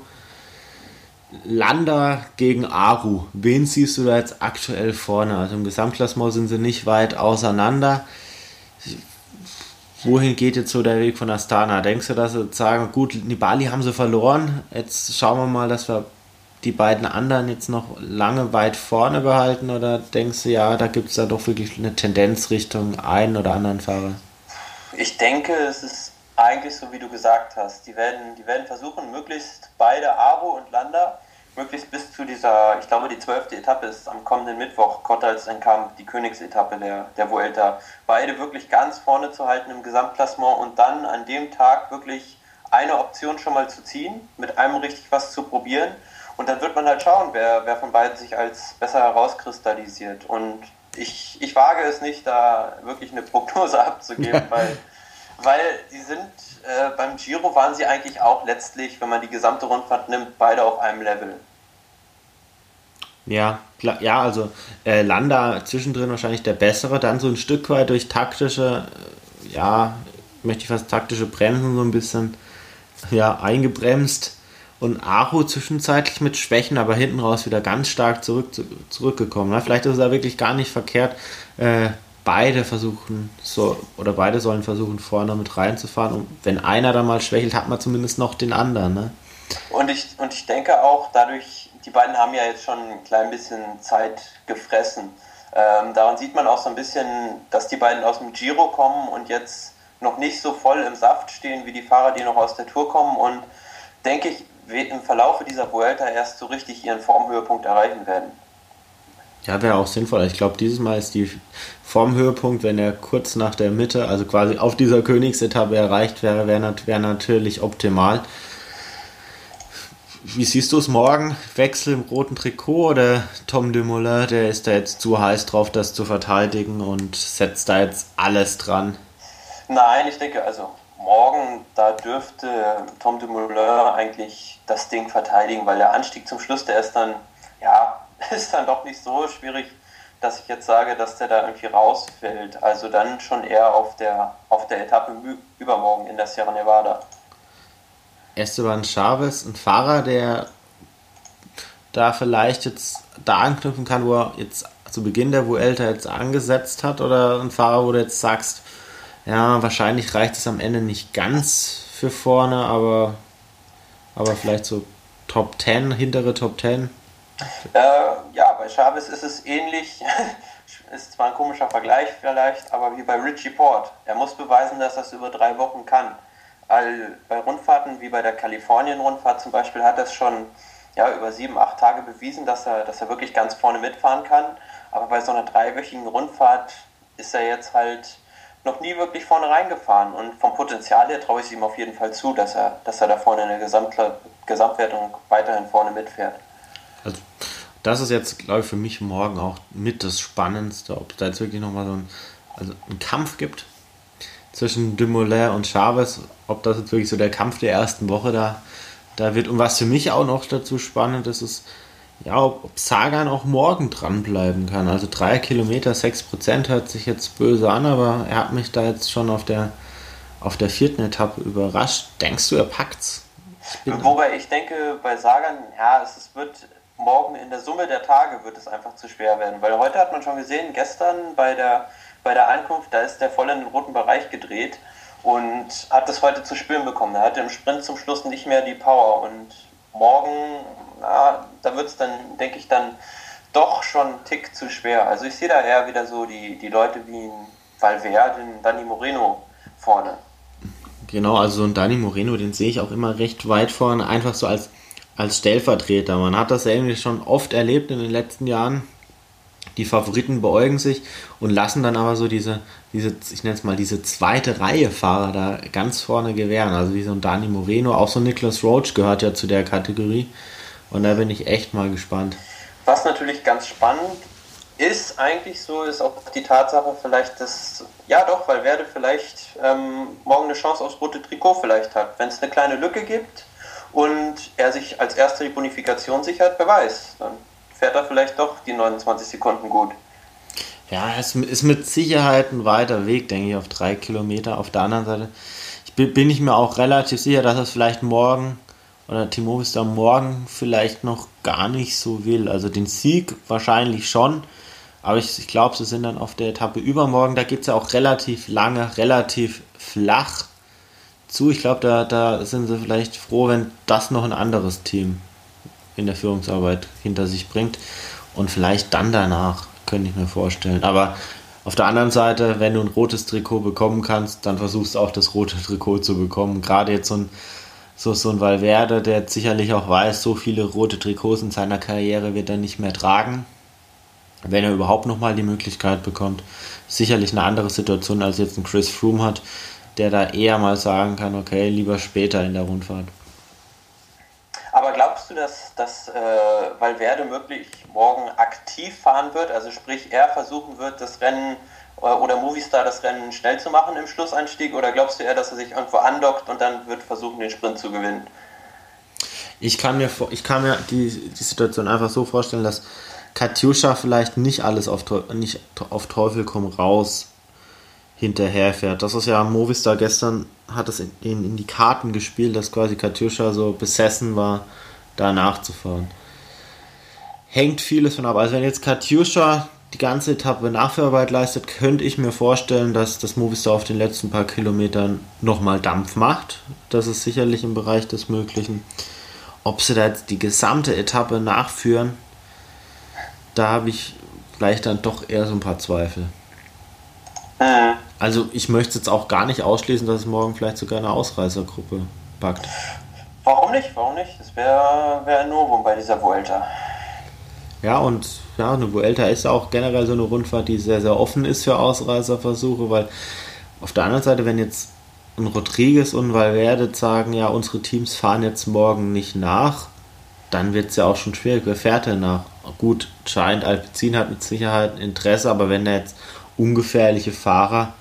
Landa gegen Aru. Wen siehst du da jetzt aktuell vorne? Also im Gesamtklassement sind sie nicht weit auseinander. Wohin geht jetzt so der Weg von Astana? Denkst du, dass sie sagen, gut, Nibali haben sie verloren, jetzt schauen wir mal, dass wir die beiden anderen jetzt noch lange weit vorne behalten? Oder denkst du, ja, da gibt es da doch wirklich eine Tendenz Richtung einen oder anderen Fahrer? Ich denke, es ist eigentlich so, wie du gesagt hast. Die werden, die werden versuchen, möglichst beide Aro und Landa, möglichst bis zu dieser, ich glaube, die zwölfte Etappe ist am kommenden Mittwoch, Kottals Enkamp, die Königsetappe der, der Vuelta, beide wirklich ganz vorne zu halten im Gesamtklassement und dann an dem Tag wirklich eine Option schon mal zu ziehen, mit einem richtig was zu probieren. Und dann wird man halt schauen, wer, wer von beiden sich als besser herauskristallisiert. Und ich, ich wage es nicht, da wirklich eine Prognose abzugeben, weil, weil die sind äh, beim Giro waren sie eigentlich auch letztlich, wenn man die gesamte Rundfahrt nimmt, beide auf einem Level. Ja, klar, ja, also äh, Landa zwischendrin wahrscheinlich der bessere, dann so ein Stück weit durch taktische, äh, ja, möchte ich fast taktische Bremsen so ein bisschen ja, eingebremst und Aru zwischenzeitlich mit Schwächen, aber hinten raus wieder ganz stark zurück, zurückgekommen. Ne? Vielleicht ist es da wirklich gar nicht verkehrt. Äh, beide versuchen so oder beide sollen versuchen vorne mit reinzufahren und wenn einer da mal schwächelt, hat man zumindest noch den anderen. Ne? Und ich und ich denke auch dadurch, die beiden haben ja jetzt schon ein klein bisschen Zeit gefressen. Ähm, daran sieht man auch so ein bisschen, dass die beiden aus dem Giro kommen und jetzt noch nicht so voll im Saft stehen wie die Fahrer, die noch aus der Tour kommen und denke ich, im Verlauf dieser Vuelta erst so richtig ihren Formhöhepunkt erreichen werden. Ja, wäre auch sinnvoll. Ich glaube, dieses Mal ist die Formhöhepunkt, wenn er kurz nach der Mitte, also quasi auf dieser Königsetappe erreicht wäre, wäre wär natürlich optimal. Wie siehst du es morgen? Wechsel im roten Trikot oder Tom Dumoulin, der ist da jetzt zu heiß drauf, das zu verteidigen und setzt da jetzt alles dran? Nein, ich denke, also morgen, da dürfte Tom Dumoulin eigentlich das Ding verteidigen, weil der Anstieg zum Schluss, der ist dann, ja, ist dann doch nicht so schwierig, dass ich jetzt sage, dass der da irgendwie rausfällt. Also dann schon eher auf der, auf der Etappe übermorgen in der Sierra Nevada. Esteban Chavez, ein Fahrer, der da vielleicht jetzt da anknüpfen kann, wo er jetzt zu Beginn der Vuelta jetzt angesetzt hat oder ein Fahrer, wo du jetzt sagst, ja, wahrscheinlich reicht es am Ende nicht ganz für vorne, aber, aber vielleicht so Top 10, hintere Top 10? Äh, ja, bei Chavez ist es ähnlich. ist zwar ein komischer Vergleich vielleicht, aber wie bei Richie Port. Er muss beweisen, dass er es über drei Wochen kann. All, bei Rundfahrten wie bei der Kalifornien-Rundfahrt zum Beispiel hat er es schon ja, über sieben, acht Tage bewiesen, dass er, dass er wirklich ganz vorne mitfahren kann. Aber bei so einer dreiwöchigen Rundfahrt ist er jetzt halt noch nie wirklich vorne reingefahren. Und vom Potenzial her traue ich es ihm auf jeden Fall zu, dass er, dass er da vorne in der Gesamt Gesamtwertung weiterhin vorne mitfährt. Also, das ist jetzt, glaube ich, für mich morgen auch mit das Spannendste, ob es da jetzt wirklich nochmal so ein, also einen Kampf gibt zwischen Dumoulin und Chavez, ob das jetzt wirklich so der Kampf der ersten Woche da, da wird. Und was für mich auch noch dazu spannend ist, ist, ja, ob, Sagan auch morgen dranbleiben kann. Also drei Kilometer, sechs Prozent hört sich jetzt böse an, aber er hat mich da jetzt schon auf der, auf der vierten Etappe überrascht. Denkst du, er packt's? Ich Wobei ich denke, bei Sagan, ja, es, es wird morgen in der Summe der Tage wird es einfach zu schwer werden. Weil heute hat man schon gesehen, gestern bei der, bei der Ankunft, da ist der voll in den roten Bereich gedreht und hat das heute zu spüren bekommen. Er hatte im Sprint zum Schluss nicht mehr die Power und morgen na, da wird es dann, denke ich, dann doch schon einen Tick zu schwer. Also ich sehe da eher wieder so die, die Leute wie ein Valverde, ein Dani Moreno vorne. Genau, also so ein Dani Moreno, den sehe ich auch immer recht weit vorne, einfach so als, als Stellvertreter. Man hat das ja irgendwie schon oft erlebt in den letzten Jahren. Die Favoriten beäugen sich und lassen dann aber so diese, diese ich nenne es mal, diese zweite Reihe Fahrer da ganz vorne gewähren. Also wie so ein Dani Moreno, auch so Nicholas Roach gehört ja zu der Kategorie. Und da bin ich echt mal gespannt. Was natürlich ganz spannend ist eigentlich so, ist auch die Tatsache vielleicht, dass, ja doch, weil Werde vielleicht ähm, morgen eine Chance aufs rote Trikot vielleicht hat. Wenn es eine kleine Lücke gibt und er sich als erste die Bonifikation sichert, wer weiß, dann fährt er vielleicht doch die 29 Sekunden gut. Ja, es ist mit Sicherheit ein weiter Weg, denke ich, auf drei Kilometer. Auf der anderen Seite bin ich mir auch relativ sicher, dass es vielleicht morgen oder Timo ist da morgen vielleicht noch gar nicht so will. Also den Sieg wahrscheinlich schon, aber ich, ich glaube, sie sind dann auf der Etappe übermorgen. Da geht es ja auch relativ lange, relativ flach zu. Ich glaube, da, da sind sie vielleicht froh, wenn das noch ein anderes Team in der Führungsarbeit hinter sich bringt. Und vielleicht dann danach, könnte ich mir vorstellen. Aber auf der anderen Seite, wenn du ein rotes Trikot bekommen kannst, dann versuchst du auch das rote Trikot zu bekommen. Gerade jetzt so ein so, so ein Valverde, der sicherlich auch weiß, so viele rote Trikots in seiner Karriere wird er nicht mehr tragen, wenn er überhaupt nochmal die Möglichkeit bekommt. Sicherlich eine andere Situation als jetzt ein Chris Froome hat, der da eher mal sagen kann, okay, lieber später in der Rundfahrt. Aber glaubst du, dass, dass äh, Valverde wirklich morgen aktiv fahren wird? Also sprich, er versuchen wird, das Rennen oder Movistar das Rennen schnell zu machen im Schlussanstieg? Oder glaubst du eher, dass er sich irgendwo andockt und dann wird versuchen, den Sprint zu gewinnen? Ich kann mir, ich kann mir die, die Situation einfach so vorstellen, dass Katjuscha vielleicht nicht alles auf, nicht auf Teufel komm raus hinterherfährt. Das ist ja Movistar gestern hat es in, in, in die Karten gespielt, dass quasi Katjuscha so besessen war, da nachzufahren. Hängt vieles von ab. Also wenn jetzt Katjuscha die ganze Etappe Nachführarbeit leistet, könnte ich mir vorstellen, dass das Movistar auf den letzten paar Kilometern nochmal Dampf macht. Das ist sicherlich im Bereich des Möglichen. Ob sie da jetzt die gesamte Etappe nachführen, da habe ich vielleicht dann doch eher so ein paar Zweifel. Also ich möchte jetzt auch gar nicht ausschließen, dass es morgen vielleicht sogar eine Ausreißergruppe packt. Warum nicht? Warum nicht? Das wäre wär ein Novum bei dieser Vuelta. Ja, und ja, eine Vuelta ist auch generell so eine Rundfahrt, die sehr, sehr offen ist für Ausreißerversuche, weil auf der anderen Seite, wenn jetzt ein Rodriguez und Valverde sagen, ja, unsere Teams fahren jetzt morgen nicht nach, dann wird es ja auch schon schwierig. Wer fährt denn nach? Gut, scheint Alpecin hat mit Sicherheit Interesse, aber wenn da jetzt ungefährliche Fahrer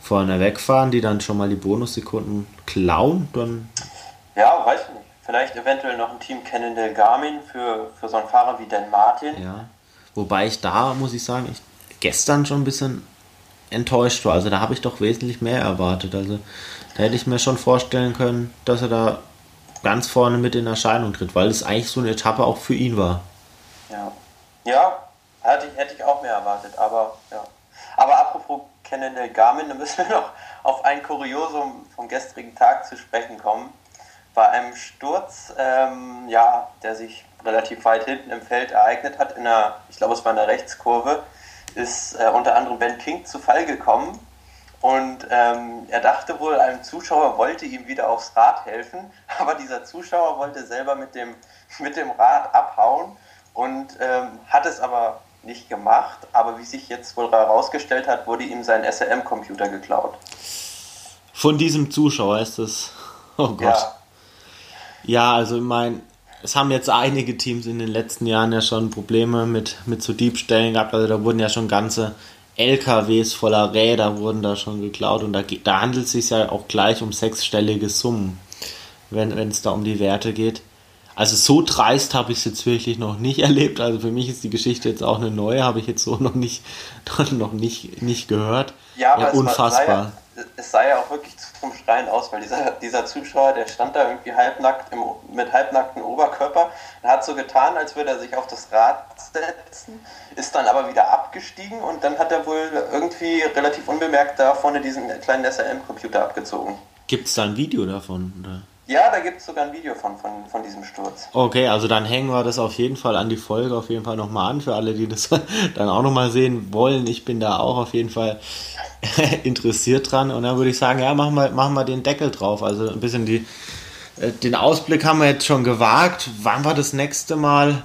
vorne wegfahren, die dann schon mal die Bonussekunden klauen, dann. Ja, weiß ich nicht. Vielleicht eventuell noch ein Team Cannondale Garmin für, für so einen Fahrer wie Dan Martin. Ja. Wobei ich da, muss ich sagen, ich gestern schon ein bisschen enttäuscht war. Also da habe ich doch wesentlich mehr erwartet. Also da hätte ich mir schon vorstellen können, dass er da ganz vorne mit in Erscheinung tritt, weil es eigentlich so eine Etappe auch für ihn war. Ja, ja hätte, ich, hätte ich auch mehr erwartet, aber ja. Aber apropos Cannondale Garmin, da müssen wir noch auf ein Kuriosum vom gestrigen Tag zu sprechen kommen bei einem Sturz, ähm, ja, der sich relativ weit hinten im Feld ereignet hat, in einer, ich glaube, es war eine Rechtskurve, ist äh, unter anderem Ben King zu Fall gekommen. Und ähm, er dachte wohl, ein Zuschauer wollte ihm wieder aufs Rad helfen, aber dieser Zuschauer wollte selber mit dem, mit dem Rad abhauen und ähm, hat es aber nicht gemacht. Aber wie sich jetzt wohl herausgestellt hat, wurde ihm sein SRM-Computer geklaut. Von diesem Zuschauer ist es. Oh Gott. Ja. Ja, also ich meine, es haben jetzt einige Teams in den letzten Jahren ja schon Probleme mit, mit so Diebstählen gehabt. Also da wurden ja schon ganze LKWs voller Räder wurden da schon geklaut und da, da handelt es sich ja auch gleich um sechsstellige Summen, wenn es da um die Werte geht. Also so dreist habe ich es jetzt wirklich noch nicht erlebt. Also für mich ist die Geschichte jetzt auch eine neue, habe ich jetzt so noch nicht, noch nicht, nicht gehört. Ja, ja unfassbar es sah ja auch wirklich zum Schreien aus, weil dieser, dieser Zuschauer, der stand da irgendwie halbnackt im, mit halbnacktem Oberkörper und hat so getan, als würde er sich auf das Rad setzen, ist dann aber wieder abgestiegen und dann hat er wohl irgendwie relativ unbemerkt da vorne diesen kleinen SRM-Computer abgezogen. Gibt es da ein Video davon? Oder? Ja, da gibt es sogar ein Video von, von, von diesem Sturz. Okay, also dann hängen wir das auf jeden Fall an die Folge auf jeden Fall nochmal an, für alle, die das dann auch nochmal sehen wollen. Ich bin da auch auf jeden Fall interessiert dran. Und dann würde ich sagen, ja, machen wir, machen wir den Deckel drauf. Also ein bisschen die, äh, den Ausblick haben wir jetzt schon gewagt. Wann wir das nächste Mal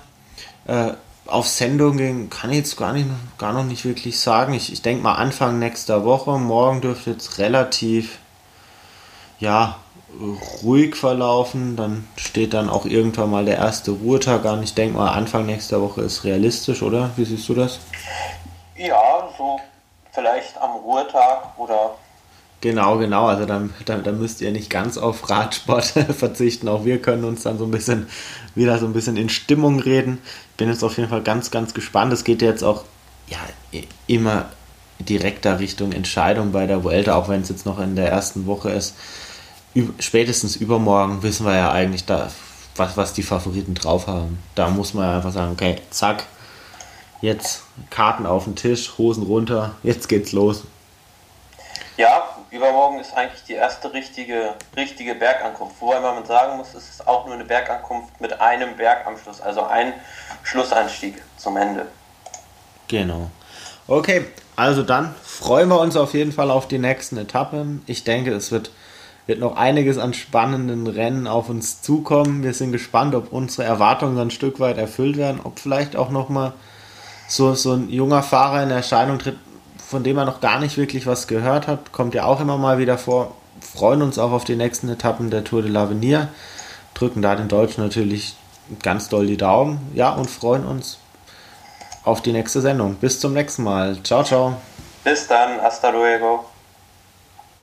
äh, auf Sendung gehen, kann ich jetzt gar, nicht, gar noch nicht wirklich sagen. Ich, ich denke mal Anfang nächster Woche. Morgen dürfte jetzt relativ, ja, ruhig verlaufen. Dann steht dann auch irgendwann mal der erste Ruhetag an. Ich denke mal, Anfang nächster Woche ist realistisch, oder? Wie siehst du das? Ja, so vielleicht am Ruhetag oder. Genau, genau. Also dann, dann, dann müsst ihr nicht ganz auf Radsport verzichten. Auch wir können uns dann so ein bisschen wieder so ein bisschen in Stimmung reden. Bin jetzt auf jeden Fall ganz, ganz gespannt. Es geht jetzt auch ja, immer direkter Richtung Entscheidung bei der Vuelta, auch wenn es jetzt noch in der ersten Woche ist spätestens übermorgen wissen wir ja eigentlich, da, was, was die Favoriten drauf haben. Da muss man ja einfach sagen, okay, zack, jetzt Karten auf den Tisch, Hosen runter, jetzt geht's los. Ja, übermorgen ist eigentlich die erste richtige, richtige Bergankunft. Wobei man sagen muss, es ist auch nur eine Bergankunft mit einem Berg am Schluss, also ein Schlussanstieg zum Ende. Genau. Okay, also dann freuen wir uns auf jeden Fall auf die nächsten Etappen. Ich denke, es wird wird noch einiges an spannenden Rennen auf uns zukommen. Wir sind gespannt, ob unsere Erwartungen ein Stück weit erfüllt werden, ob vielleicht auch nochmal so, so ein junger Fahrer in Erscheinung tritt, von dem er noch gar nicht wirklich was gehört hat. Kommt ja auch immer mal wieder vor. Freuen uns auch auf die nächsten Etappen der Tour de l'Avenir. Drücken da den Deutschen natürlich ganz doll die Daumen. Ja, und freuen uns auf die nächste Sendung. Bis zum nächsten Mal. Ciao, ciao. Bis dann. Hasta luego.